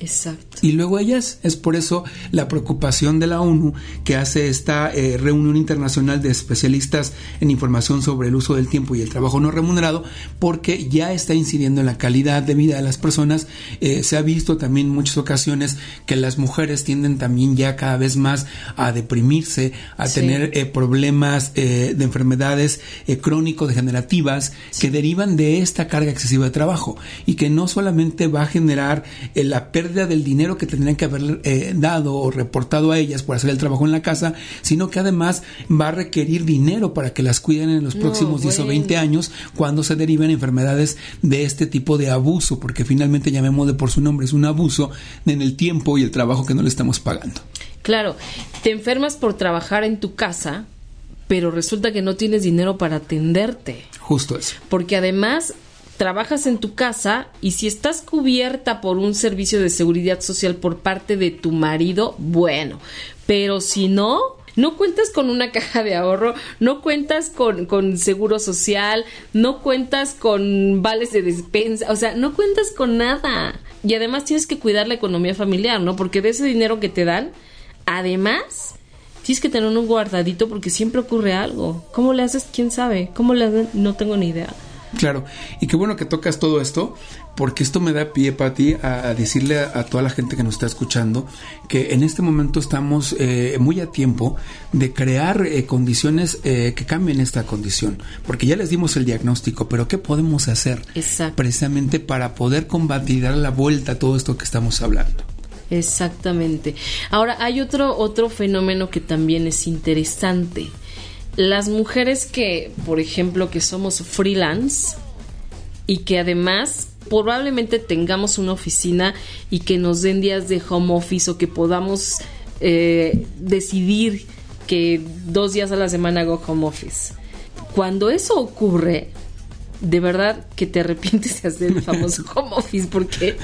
Exacto. Y luego ellas, es por eso la preocupación de la ONU que hace esta eh, reunión internacional de especialistas en información sobre el uso del tiempo y el trabajo no remunerado, porque ya está incidiendo en la calidad de vida de las personas. Eh, se ha visto también en muchas ocasiones que las mujeres tienden también ya cada vez más a deprimirse, a tener eh, problemas de enfermedades crónico-degenerativas que derivan de esta carga excesiva de trabajo y que no solamente va a generar la pérdida del dinero que tendrían que haber eh, dado o reportado a ellas por hacer el trabajo en la casa, sino que además va a requerir dinero para que las cuiden en los próximos 10 o 20 años cuando se deriven enfermedades de este tipo de abuso, porque finalmente llamemos de por su nombre, es un abuso en el tiempo y el trabajo que no le estamos pagando. Claro, te enfermas por trabajar en tu casa, pero resulta que no tienes dinero para atenderte. Justo eso. Porque además trabajas en tu casa y si estás cubierta por un servicio de seguridad social por parte de tu marido, bueno, pero si no, no cuentas con una caja de ahorro, no cuentas con, con, seguro social, no cuentas con vales de despensa, o sea, no cuentas con nada. Y además tienes que cuidar la economía familiar, ¿no? Porque de ese dinero que te dan, además, tienes que tener un guardadito porque siempre ocurre algo. ¿Cómo le haces? ¿Quién sabe? ¿Cómo le haces? No tengo ni idea. Claro, y qué bueno que tocas todo esto, porque esto me da pie para ti a, decirle a, toda la gente que nos está escuchando que en este momento estamos eh, muy a tiempo de crear eh, condiciones eh, que cambien esta condición, porque ya les dimos el diagnóstico, pero ¿qué podemos hacer precisamente para poder combatir, dar la vuelta a todo esto que estamos hablando? Exactamente. Ahora hay otro otro fenómeno que también es interesante las mujeres que, por ejemplo, que somos freelance y que además probablemente tengamos una oficina y que nos den días de home office o que podamos eh, decidir que dos días a la semana hago home office. Cuando eso ocurre, de verdad que te arrepientes de hacer el famoso home office porque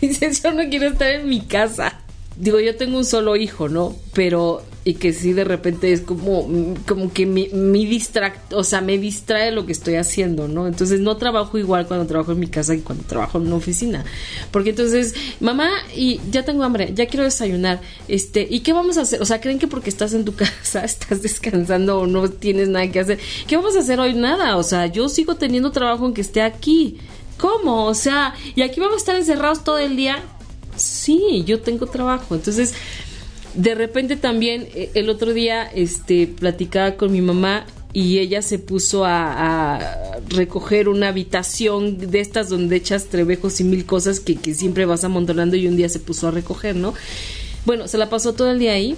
dices, yo no quiero estar en mi casa. Digo, yo tengo un solo hijo, ¿no? Pero y que sí de repente es como, como que mi, mi distract, o sea, me distrae lo que estoy haciendo, ¿no? Entonces no trabajo igual cuando trabajo en mi casa que cuando trabajo en una oficina. Porque entonces, mamá, y ya tengo hambre, ya quiero desayunar, este, ¿y qué vamos a hacer? O sea, ¿creen que porque estás en tu casa, estás descansando o no tienes nada que hacer? ¿Qué vamos a hacer hoy? Nada, o sea, yo sigo teniendo trabajo aunque esté aquí. ¿Cómo? O sea, ¿y aquí vamos a estar encerrados todo el día? Sí, yo tengo trabajo. Entonces, de repente también eh, el otro día este platicaba con mi mamá y ella se puso a, recoger una habitación de estas donde echas trebejos y mil cosas que, que siempre vas amontonando y un día se puso a recoger, ¿no? Bueno, se la pasó todo el día ahí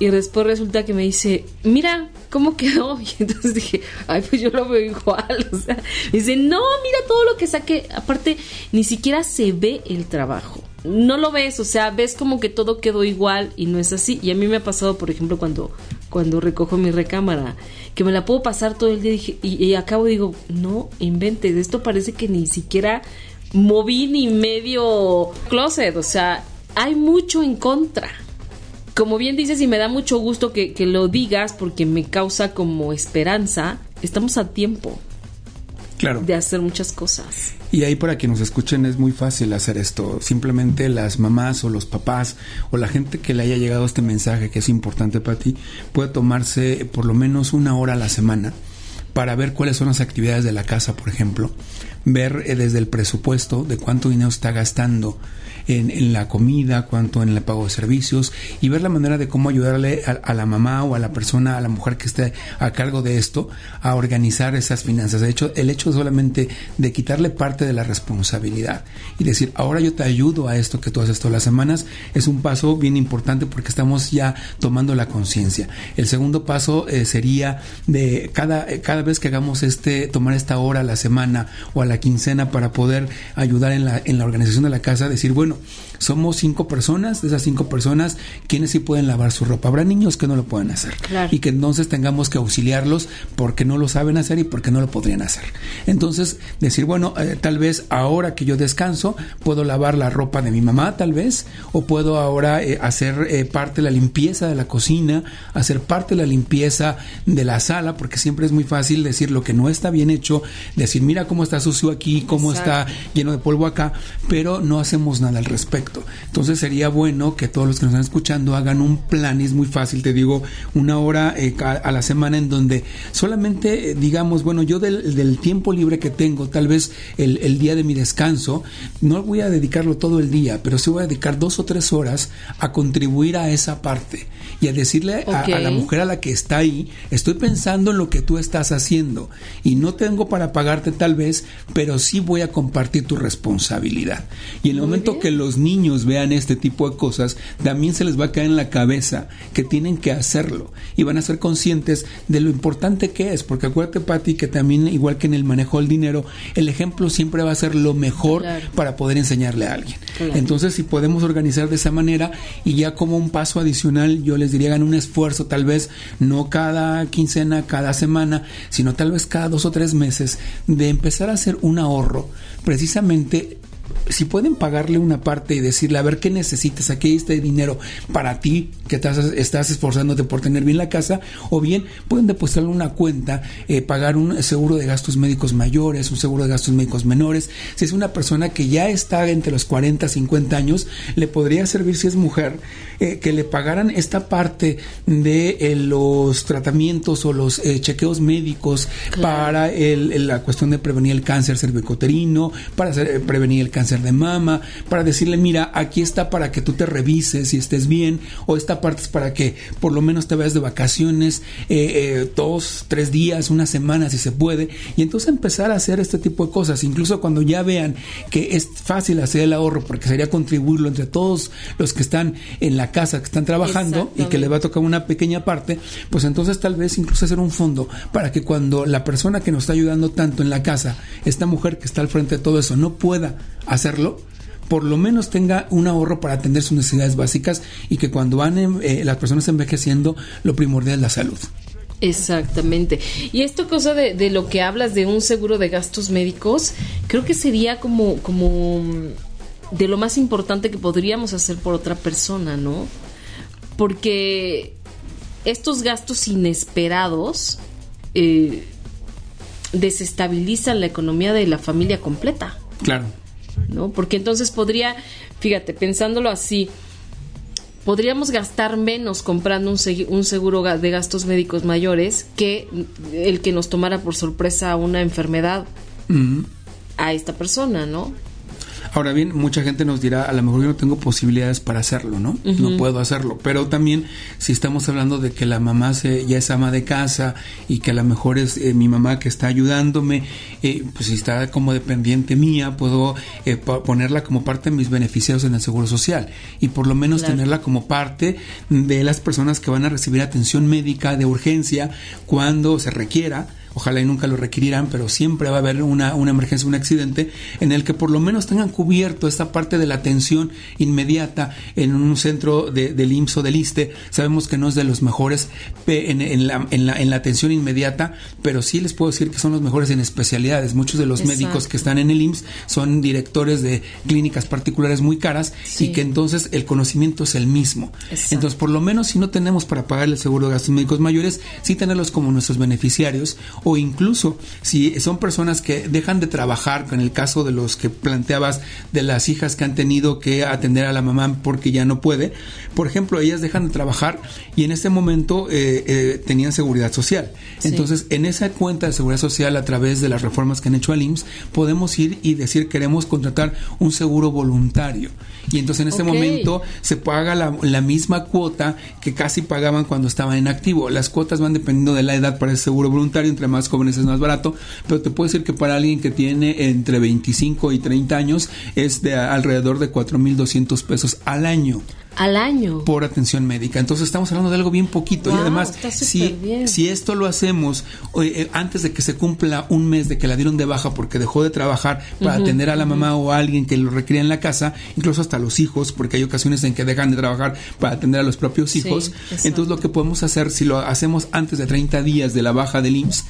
y después resulta que me dice, mira, ¿cómo quedó? Y entonces dije, ay, pues yo lo veo igual. O sea, me dice, no, mira todo lo que saqué. Aparte, ni siquiera se ve el trabajo no lo ves, o sea, ves como que todo quedó igual y no es así. Y a mí me ha pasado, por ejemplo, cuando, cuando recojo mi recámara, que me la puedo pasar todo el día y, y acabo digo, no inventes, esto parece que ni siquiera moví ni medio closet, o sea, hay mucho en contra. Como bien dices, y me da mucho gusto que, que lo digas porque me causa como esperanza, estamos a tiempo de hacer muchas cosas. Y ahí para que nos escuchen es muy fácil hacer esto. Simplemente las mamás o los papás o la gente que le haya llegado este mensaje que es importante para ti puede tomarse por lo menos una hora a la semana para ver cuáles son las actividades de la casa, por ejemplo, ver eh, desde el presupuesto de cuánto dinero está gastando en, la comida, cuanto en el pago de servicios y ver la manera de cómo ayudarle a, la mamá o a la persona, a la mujer que esté a cargo de esto, a organizar esas finanzas. De hecho, el hecho solamente de quitarle parte de la responsabilidad y decir, ahora yo te ayudo a esto que tú haces todas las semanas, es un paso bien importante porque estamos ya tomando la conciencia. El segundo paso eh, sería de cada, cada vez que hagamos este, tomar esta hora a la semana o a la quincena para poder ayudar en la, en la organización de la casa, decir, bueno, bueno, somos cinco personas, de esas cinco personas, quienes sí pueden lavar su ropa. Habrá niños que no lo pueden hacer y que entonces tengamos que auxiliarlos porque no lo saben hacer y porque no lo podrían hacer. Entonces, decir, bueno, eh, tal vez ahora que yo descanso, puedo lavar la ropa de mi mamá, tal vez, o puedo ahora eh, hacer eh, parte de la limpieza de la cocina, hacer parte de la limpieza de la sala, porque siempre es muy fácil decir lo que no está bien hecho, decir, mira cómo está sucio aquí, cómo está lleno de polvo acá, pero no hacemos nada al respecto. Entonces sería bueno que todos los que nos están escuchando hagan un plan, y es muy fácil, te digo, una hora eh, a la semana en donde solamente eh, digamos, bueno, yo del, tiempo libre que tengo, tal vez el, día de mi descanso, no voy a dedicarlo todo el día, pero sí voy a dedicar dos o tres horas a contribuir a esa parte y a decirle a, a, la mujer a la que está ahí, estoy pensando en lo que tú estás haciendo y no tengo para pagarte tal vez, pero sí voy a compartir tu responsabilidad. Y en el momento que los niños vean este tipo de cosas, también se les va a caer en la cabeza que tienen que hacerlo y van a ser conscientes de lo importante que es, porque acuérdate, Patti, que también, igual que en el manejo del dinero, el ejemplo siempre va a ser lo mejor para poder enseñarle a alguien. Entonces, si podemos organizar de esa manera y ya como un paso adicional, yo les diría, hagan un esfuerzo, tal vez no cada quincena, cada semana, sino tal vez cada dos o tres meses, de empezar a hacer un ahorro precisamente si pueden pagarle una parte y decirle, a ver, ¿qué necesitas? Aquí hay este dinero para ti, que estás, estás esforzándote por tener bien la casa, o bien pueden depositarle una cuenta, eh, pagar un seguro de gastos médicos mayores, un seguro de gastos médicos menores. Si es una persona que ya está entre los 40, 50 años, le podría servir, si es mujer, eh, que le pagaran esta parte de eh, los tratamientos o los chequeos médicos para la cuestión de prevenir el cáncer cervicoterino, para prevenir el cáncer de mama, para decirle, mira, aquí está para que tú te revises y estés bien, o esta parte es para que por lo menos te vayas de vacaciones eh, eh, dos, tres días, una semana si se puede, y entonces empezar a hacer este tipo de cosas, incluso cuando ya vean que es fácil hacer el ahorro, porque sería contribuirlo entre todos los que están en la casa, que están trabajando y que le va a tocar una pequeña parte, pues entonces tal vez incluso hacer un fondo para que cuando la persona que nos está ayudando tanto en la casa, esta mujer que está al frente de todo eso, no pueda hacerlo, por lo menos tenga un ahorro para atender sus necesidades básicas y que cuando van eh, las personas envejeciendo, lo primordial es la salud. Exactamente. Y esto cosa de, de, lo que hablas de un seguro de gastos médicos, creo que sería como, como de lo más importante que podríamos hacer por otra persona, ¿no? Porque estos gastos inesperados eh, desestabilizan la economía de la familia completa. Claro. ¿No? Porque entonces podría, fíjate, pensándolo así, podríamos gastar menos comprando un, un, seguro de gastos médicos mayores que el que nos tomara por sorpresa una enfermedad a esta persona, ¿no? Ahora bien, mucha gente nos dirá, a lo mejor yo no tengo posibilidades para hacerlo, ¿no? No puedo hacerlo. Pero también, si estamos hablando de que la mamá se, ya es ama de casa y que a lo mejor es eh, mi mamá que está ayudándome, eh, pues si está como dependiente mía, puedo eh, ponerla como parte de mis beneficiarios en el Seguro Social y por lo menos tenerla como parte de las personas que van a recibir atención médica de urgencia cuando se requiera ojalá y nunca lo requerirán, pero siempre va a haber una, una emergencia, un accidente, en el que por lo menos tengan cubierto esta parte de la atención inmediata en un centro de, del IMSS o del ISTE. Sabemos que no es de los mejores en, en, la, en, la, en, la, atención inmediata, pero sí les puedo decir que son los mejores en especialidades. Muchos de los médicos que están en el IMSS son directores de clínicas particulares muy caras y que entonces el conocimiento es el mismo. Entonces, por lo menos si no tenemos para pagar el seguro de gastos médicos mayores, sí tenerlos como nuestros beneficiarios o incluso si son personas que dejan de trabajar, en el caso de los que planteabas de las hijas que han tenido que atender a la mamá porque ya no puede, por ejemplo, ellas dejan de trabajar y en este momento eh, eh, tenían seguridad social. Entonces, en esa cuenta de seguridad social, a través de las reformas que han hecho al IMSS, podemos ir y decir queremos contratar un seguro voluntario. Y entonces en este momento se paga la, la, misma cuota que casi pagaban cuando estaban en activo. Las cuotas van dependiendo de la edad para el seguro voluntario, entre más jóvenes es más barato, pero te puedo decir que para alguien que tiene entre 25 y 30 años es de alrededor de 4.200 pesos al año al año por atención médica. Entonces estamos hablando de algo bien poquito y además si, si esto lo hacemos eh, antes de que se cumpla un mes de que la dieron de baja porque dejó de trabajar para atender a la mamá o a alguien que lo requería en la casa, incluso hasta los hijos, porque hay ocasiones en que dejan de trabajar para atender a los propios hijos. Entonces lo que podemos hacer si lo hacemos antes de 30 días de la baja del IMSS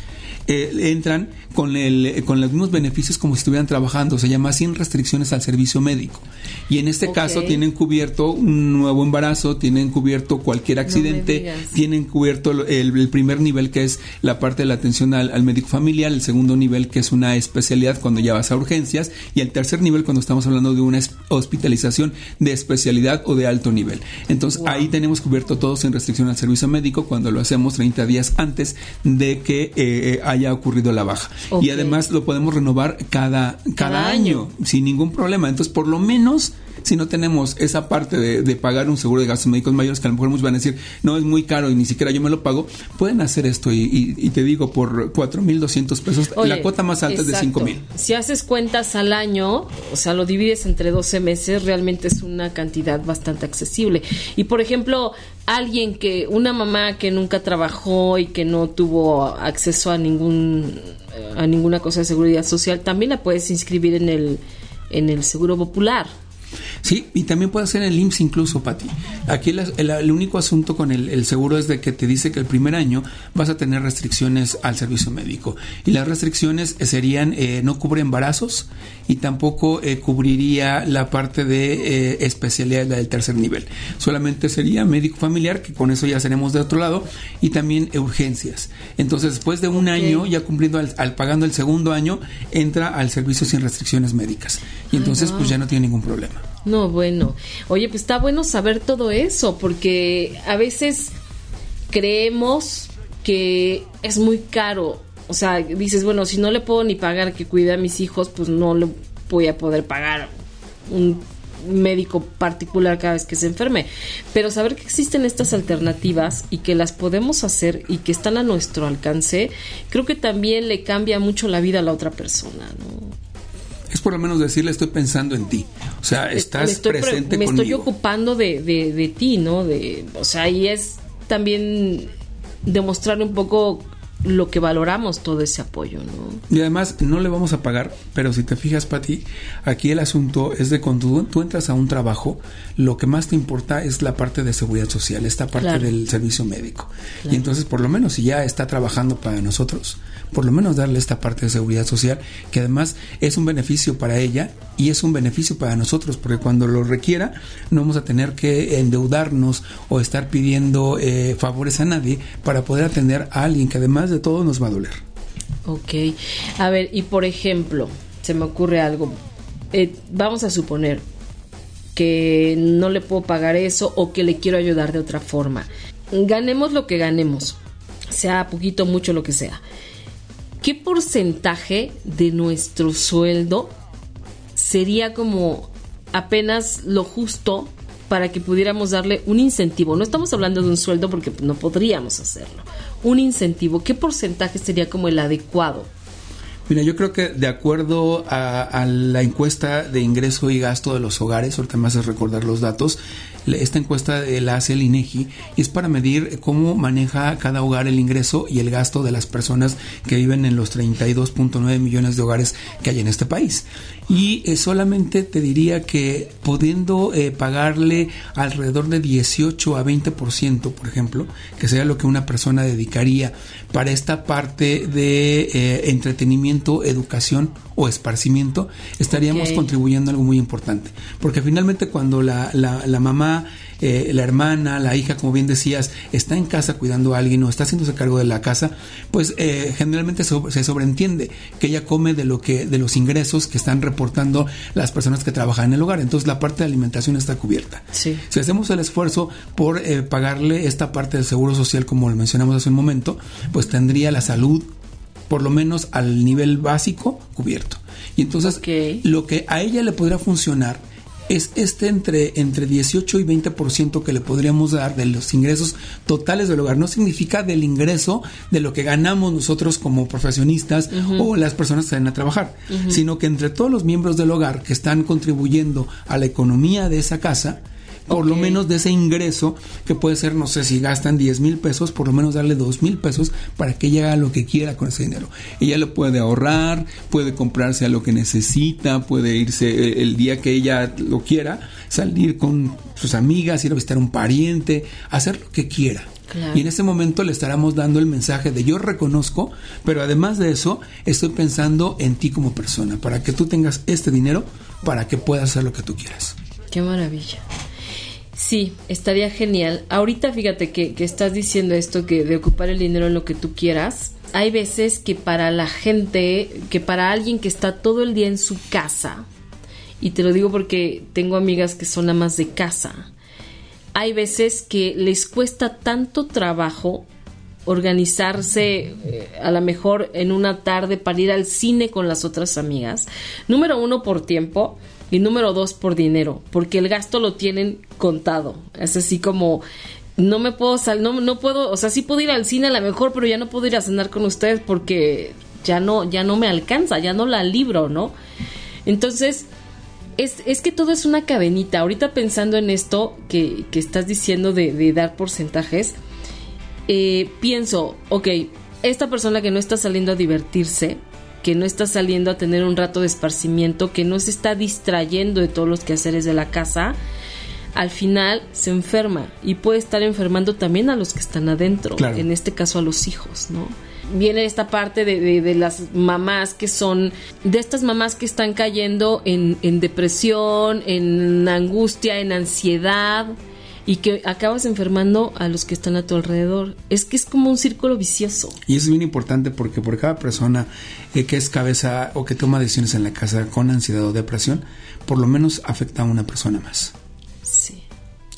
eh, entran con, el, con los mismos beneficios como si estuvieran trabajando, se llama sin restricciones al servicio médico. Y en este caso tienen cubierto un nuevo embarazo, tienen cubierto cualquier accidente, tienen cubierto el, primer nivel que es la parte de la atención al, médico familiar, el segundo nivel que es una especialidad cuando ya vas a urgencias y el tercer nivel cuando estamos hablando de una hospitalización de especialidad o de alto nivel. Entonces ahí tenemos cubierto todo sin restricción al servicio médico cuando lo hacemos 30 días antes de que eh, eh haya ocurrido la baja. Y además lo podemos renovar cada, cada, año, sin ningún problema. Entonces, por lo menos si no tenemos esa parte de, pagar un seguro de gastos médicos mayores que a lo mejor muchos van a decir, no es muy caro y ni siquiera yo me lo pago, pueden hacer esto y, te digo, por 4.200 pesos, la cuota más alta es de 5.000. Si haces cuentas al año, o sea, lo divides entre 12 meses, realmente es una cantidad bastante accesible. Y por ejemplo, alguien que, una mamá que nunca trabajó y que no tuvo acceso a ningún a ninguna cosa de seguridad social, también la puedes inscribir en el en el seguro popular. Sí, y también puede ser el IMSS incluso, Pati. Aquí el, único asunto con el, seguro es de que te dice que el primer año vas a tener restricciones al servicio médico. Y las restricciones serían, eh, no cubre embarazos y tampoco eh, cubriría la parte de eh, especialidad del tercer nivel. Solamente sería médico familiar, que con eso ya seremos de otro lado, y también urgencias. Entonces, después de un año, ya cumpliendo al, pagando el segundo año, entra al servicio sin restricciones médicas. Y entonces, pues ya no tiene ningún problema. No, bueno. Oye, pues está bueno saber todo eso, porque a veces creemos que es muy caro. O sea, dices, bueno, si no le puedo ni pagar que cuide a mis hijos, pues no le voy a poder pagar un médico particular cada vez que se enferme. Pero saber que existen estas alternativas y que las podemos hacer y que están a nuestro alcance, creo que también le cambia mucho la vida a la otra persona, ¿no? Es por lo menos decirle estoy pensando en ti. O sea, estás estoy presente me conmigo. estoy ocupando de, de, de, ti, ¿no? De, o sea, y es también demostrar un poco lo que valoramos todo ese apoyo, ¿no? Y además no le vamos a pagar, pero si te fijas, Pati, aquí el asunto es de cuando tú, entras a un trabajo, lo que más te importa es la parte de seguridad social, esta parte del servicio médico. Y entonces, por lo menos, si ya está trabajando para nosotros, por lo menos darle esta parte de seguridad social, que además es un beneficio para ella y es un beneficio para nosotros, porque cuando lo requiera no vamos a tener que endeudarnos o estar pidiendo eh, favores a nadie para poder atender a alguien que además de todo nos va a doler. Ok, a ver, y por ejemplo, se me ocurre algo, eh, vamos a suponer que no le puedo pagar eso o que le quiero ayudar de otra forma. Ganemos lo que ganemos, sea poquito, mucho, lo que sea. ¿Qué porcentaje de nuestro sueldo sería como apenas lo justo para que pudiéramos darle un incentivo? No estamos hablando de un sueldo porque no podríamos hacerlo. Un incentivo, ¿qué porcentaje sería como el adecuado? Mira, yo creo que de acuerdo a, la encuesta de ingreso y gasto de los hogares, ahorita me haces recordar los datos, esta encuesta la hace el INEGI y es para medir cómo maneja cada hogar el ingreso y el gasto de las personas que viven en los 32.9 millones de hogares que hay en este país. Y eh, solamente te diría que pudiendo eh, pagarle alrededor de 18 a 20%, por ejemplo, que sería lo que una persona dedicaría para esta parte de eh, entretenimiento, educación o esparcimiento, estaríamos contribuyendo a algo muy importante. Porque finalmente cuando la, la, la mamá eh, la hermana, la hija, como bien decías, está en casa cuidando a alguien o está haciéndose cargo de la casa, pues eh, generalmente se, sobreentiende que ella come de lo que de los ingresos que están reportando las personas que trabajan en el hogar. Entonces la parte de alimentación está cubierta. Si hacemos el esfuerzo por eh, pagarle esta parte del seguro social, como lo mencionamos hace un momento, pues tendría la salud por lo menos al nivel básico cubierto. Y entonces lo que a ella le podrá funcionar es este entre, entre 18 y 20% que le podríamos dar de los ingresos totales del hogar. No significa del ingreso de lo que ganamos nosotros como profesionistas o las personas que van a trabajar, sino que entre todos los miembros del hogar que están contribuyendo a la economía de esa casa, por lo menos de ese ingreso que puede ser, no sé, si gastan 10 mil pesos, por lo menos darle 2 mil pesos para que ella haga lo que quiera con ese dinero. Ella lo puede ahorrar, puede comprarse a lo que necesita, puede irse eh, el día que ella lo quiera, salir con sus amigas, ir a visitar un pariente, hacer lo que quiera. Y en ese momento le estaremos dando el mensaje de yo reconozco, pero además de eso, estoy pensando en ti como persona, para que tú tengas este dinero, para que puedas hacer lo que tú quieras. Qué maravilla. Sí, estaría genial. Ahorita fíjate que, estás diciendo esto que de ocupar el dinero en lo que tú quieras. Hay veces que para la gente, que para alguien que está todo el día en su casa, y te lo digo porque tengo amigas que son amas de casa, hay veces que les cuesta tanto trabajo organizarse eh, a lo mejor en una tarde para ir al cine con las otras amigas. Número uno, por tiempo. Y número dos, por dinero, porque el gasto lo tienen contado. Es así como, no me puedo salir, no, no puedo, o sea, sí puedo ir al cine a lo mejor, pero ya no puedo ir a cenar con ustedes porque ya no, ya no me alcanza, ya no la libro, ¿no? Entonces, es, es que todo es una cadenita. Ahorita pensando en esto que, que estás diciendo de, de dar porcentajes, eh, pienso, ok, esta persona que no está saliendo a divertirse, que no está saliendo a tener un rato de esparcimiento, que no se está distrayendo de todos los quehaceres de la casa, al final se enferma y puede estar enfermando también a los que están adentro, en este caso a los hijos, ¿no? Viene esta parte de, de, las mamás que son, de estas mamás que están cayendo en, en depresión, en angustia, en ansiedad, y que acabas enfermando a los que están a tu alrededor. Es que es como un círculo vicioso. Y es bien importante porque por cada persona eh, que es cabeza o que toma decisiones en la casa con ansiedad o depresión, por lo menos afecta a una persona más. Sí.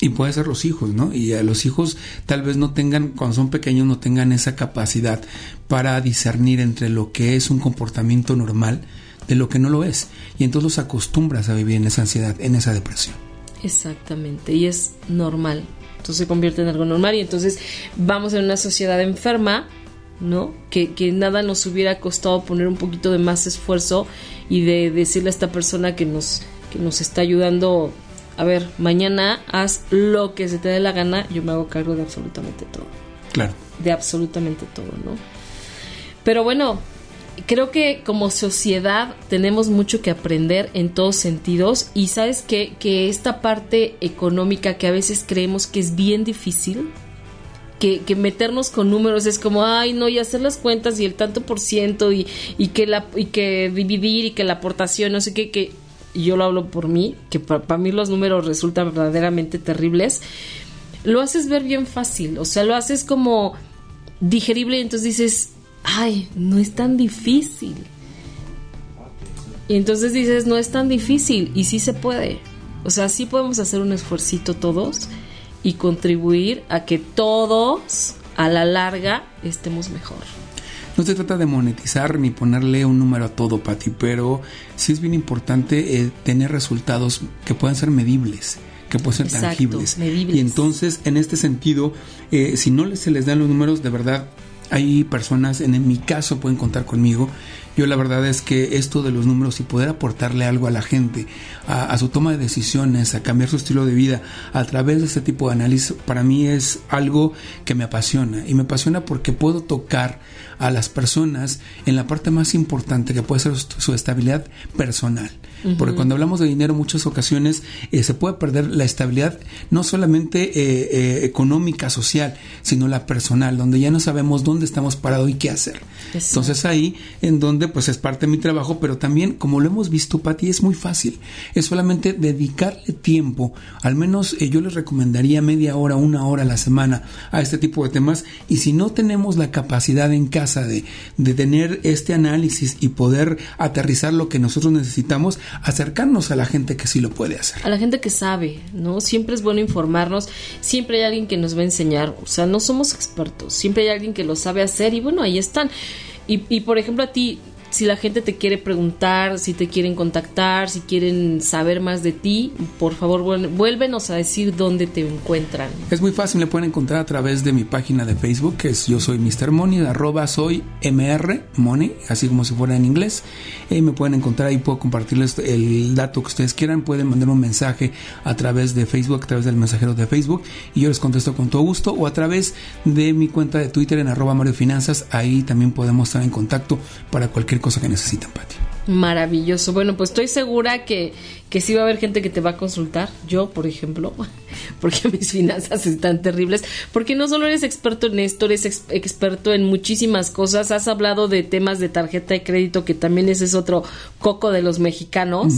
Y puede ser los hijos, ¿no? Y a los hijos tal vez no tengan, cuando son pequeños, no tengan esa capacidad para discernir entre lo que es un comportamiento normal de lo que no lo es. Y entonces los acostumbras a vivir en esa ansiedad, en esa depresión. Exactamente, y es normal. Entonces se convierte en algo normal y entonces vamos en una sociedad enferma, ¿no? Que, que nada nos hubiera costado poner un poquito de más esfuerzo y de decirle a esta persona que nos, que nos está ayudando, a ver, mañana haz lo que se te dé la gana, yo me hago cargo de absolutamente todo. Claro. De absolutamente todo, ¿no? Pero bueno, creo que como sociedad tenemos mucho que aprender en todos sentidos y sabes que, que esta parte económica que a veces creemos que es bien difícil, que, que, meternos con números es como, ay, no, y hacer las cuentas y el tanto por ciento y, y, que, la, y que dividir y que la aportación, no sé qué, que yo lo hablo por mí, que para mí los números resultan verdaderamente terribles, lo haces ver bien fácil, o sea, lo haces como digerible y entonces dices, ay, no es tan difícil. Y entonces dices, no es tan difícil y sí se puede. O sea, sí podemos hacer un esfuercito todos y contribuir a que todos a la larga estemos mejor. No se trata de monetizar ni ponerle un número a todo, Pati, pero sí es bien importante eh, tener resultados que puedan ser medibles que puedan ser tangibles. Y entonces, en este sentido, eh, si no se les dan los números, de verdad, hay personas, en, mi caso pueden contar conmigo, yo la verdad es que esto de los números y poder aportarle algo a la gente, a, su toma de decisiones, a cambiar su estilo de vida a través de este tipo de análisis, para mí es algo que me apasiona. Y me apasiona porque puedo tocar a las personas en la parte más importante que puede ser su estabilidad personal. Porque cuando hablamos de dinero, muchas ocasiones eh, se puede perder la estabilidad no solamente eh, eh, económica, social, sino la personal, donde ya no sabemos dónde dónde estamos parados y qué hacer. Entonces ahí en donde pues es parte de mi trabajo, pero también como lo hemos visto, Pati, es muy fácil. Es solamente dedicarle tiempo, al menos eh, yo les recomendaría media hora, una hora a la semana a este tipo de temas y si no tenemos la capacidad en casa de, de tener este análisis y poder aterrizar lo que nosotros necesitamos, acercarnos a la gente que sí lo puede hacer. A la gente que sabe, ¿no? Siempre es bueno informarnos, siempre hay alguien que nos va a enseñar, o sea, no somos expertos, siempre hay alguien que lo sabe hacer y bueno, ahí están. Y, y por ejemplo a ti, si la gente te quiere preguntar, si te quieren contactar, si quieren saber más de ti, por favor vuélvenos a decir dónde te encuentran. Es muy fácil, me pueden encontrar a través de mi página de Facebook, que es yo soy Mr. Money, arroba soy MR Money, así como si fuera en inglés. Y me pueden encontrar ahí, puedo compartirles el dato que ustedes quieran, pueden mandar un mensaje a través de Facebook, a través del mensajero de Facebook, y yo les contesto con todo gusto, o a través de mi cuenta de Twitter en arroba Mario Finanzas, ahí también podemos estar en contacto para cualquier cosa que necesitan, Pati. Maravilloso. Bueno, pues estoy segura que, que sí va a haber gente que te va a consultar. Yo, por ejemplo, porque mis finanzas están terribles. Porque no solo eres experto en esto, eres experto en muchísimas cosas. Has hablado de temas de tarjeta de crédito, que también ese es otro coco de los mexicanos.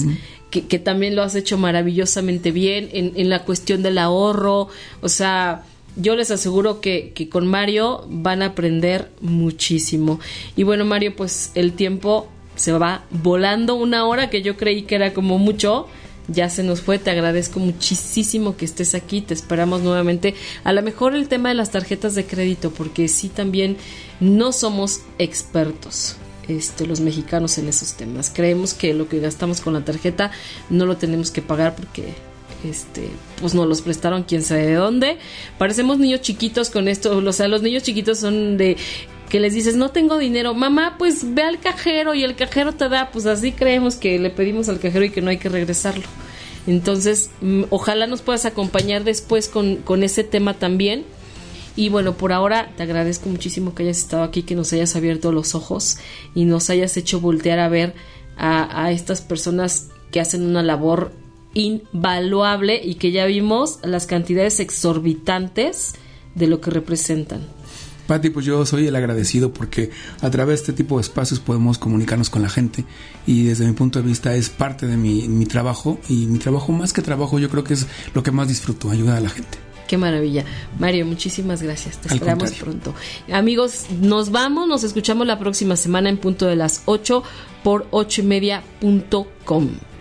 que, que, también lo has hecho maravillosamente bien en, en la cuestión del ahorro. O sea, yo les aseguro que, que, con Mario van a aprender muchísimo. Y bueno, Mario, pues el tiempo se va volando una hora que yo creí que era como mucho. Ya se nos fue, te agradezco muchísimo que estés aquí, te esperamos nuevamente. A lo mejor el tema de las tarjetas de crédito, porque sí también no somos expertos. Este, los mexicanos en esos temas. Creemos que lo que gastamos con la tarjeta no lo tenemos que pagar porque este, pues nos los prestaron quién sabe de dónde. Parecemos niños chiquitos con esto, o sea, los niños chiquitos son de que les dices, no tengo dinero, mamá, pues ve al cajero y el cajero te da, pues así creemos que le pedimos al cajero y que no hay que regresarlo. Entonces, mm, ojalá nos puedas acompañar después con, con ese tema también. Y bueno, por ahora te agradezco muchísimo que hayas estado aquí, que nos hayas abierto los ojos y nos hayas hecho voltear a ver a, a estas personas que hacen una labor invaluable y que ya vimos las cantidades exorbitantes de lo que representan. Pati, pues yo soy el agradecido porque a través de este tipo de espacios podemos comunicarnos con la gente y desde mi punto de vista es parte de mi, mi trabajo y mi trabajo más que trabajo yo creo que es lo que más disfruto, ayudar a la gente. Qué maravilla. Mario, muchísimas gracias. Te esperamos pronto. Amigos, nos vamos, nos escuchamos la próxima semana en punto de las 8 por 8 y media punto com.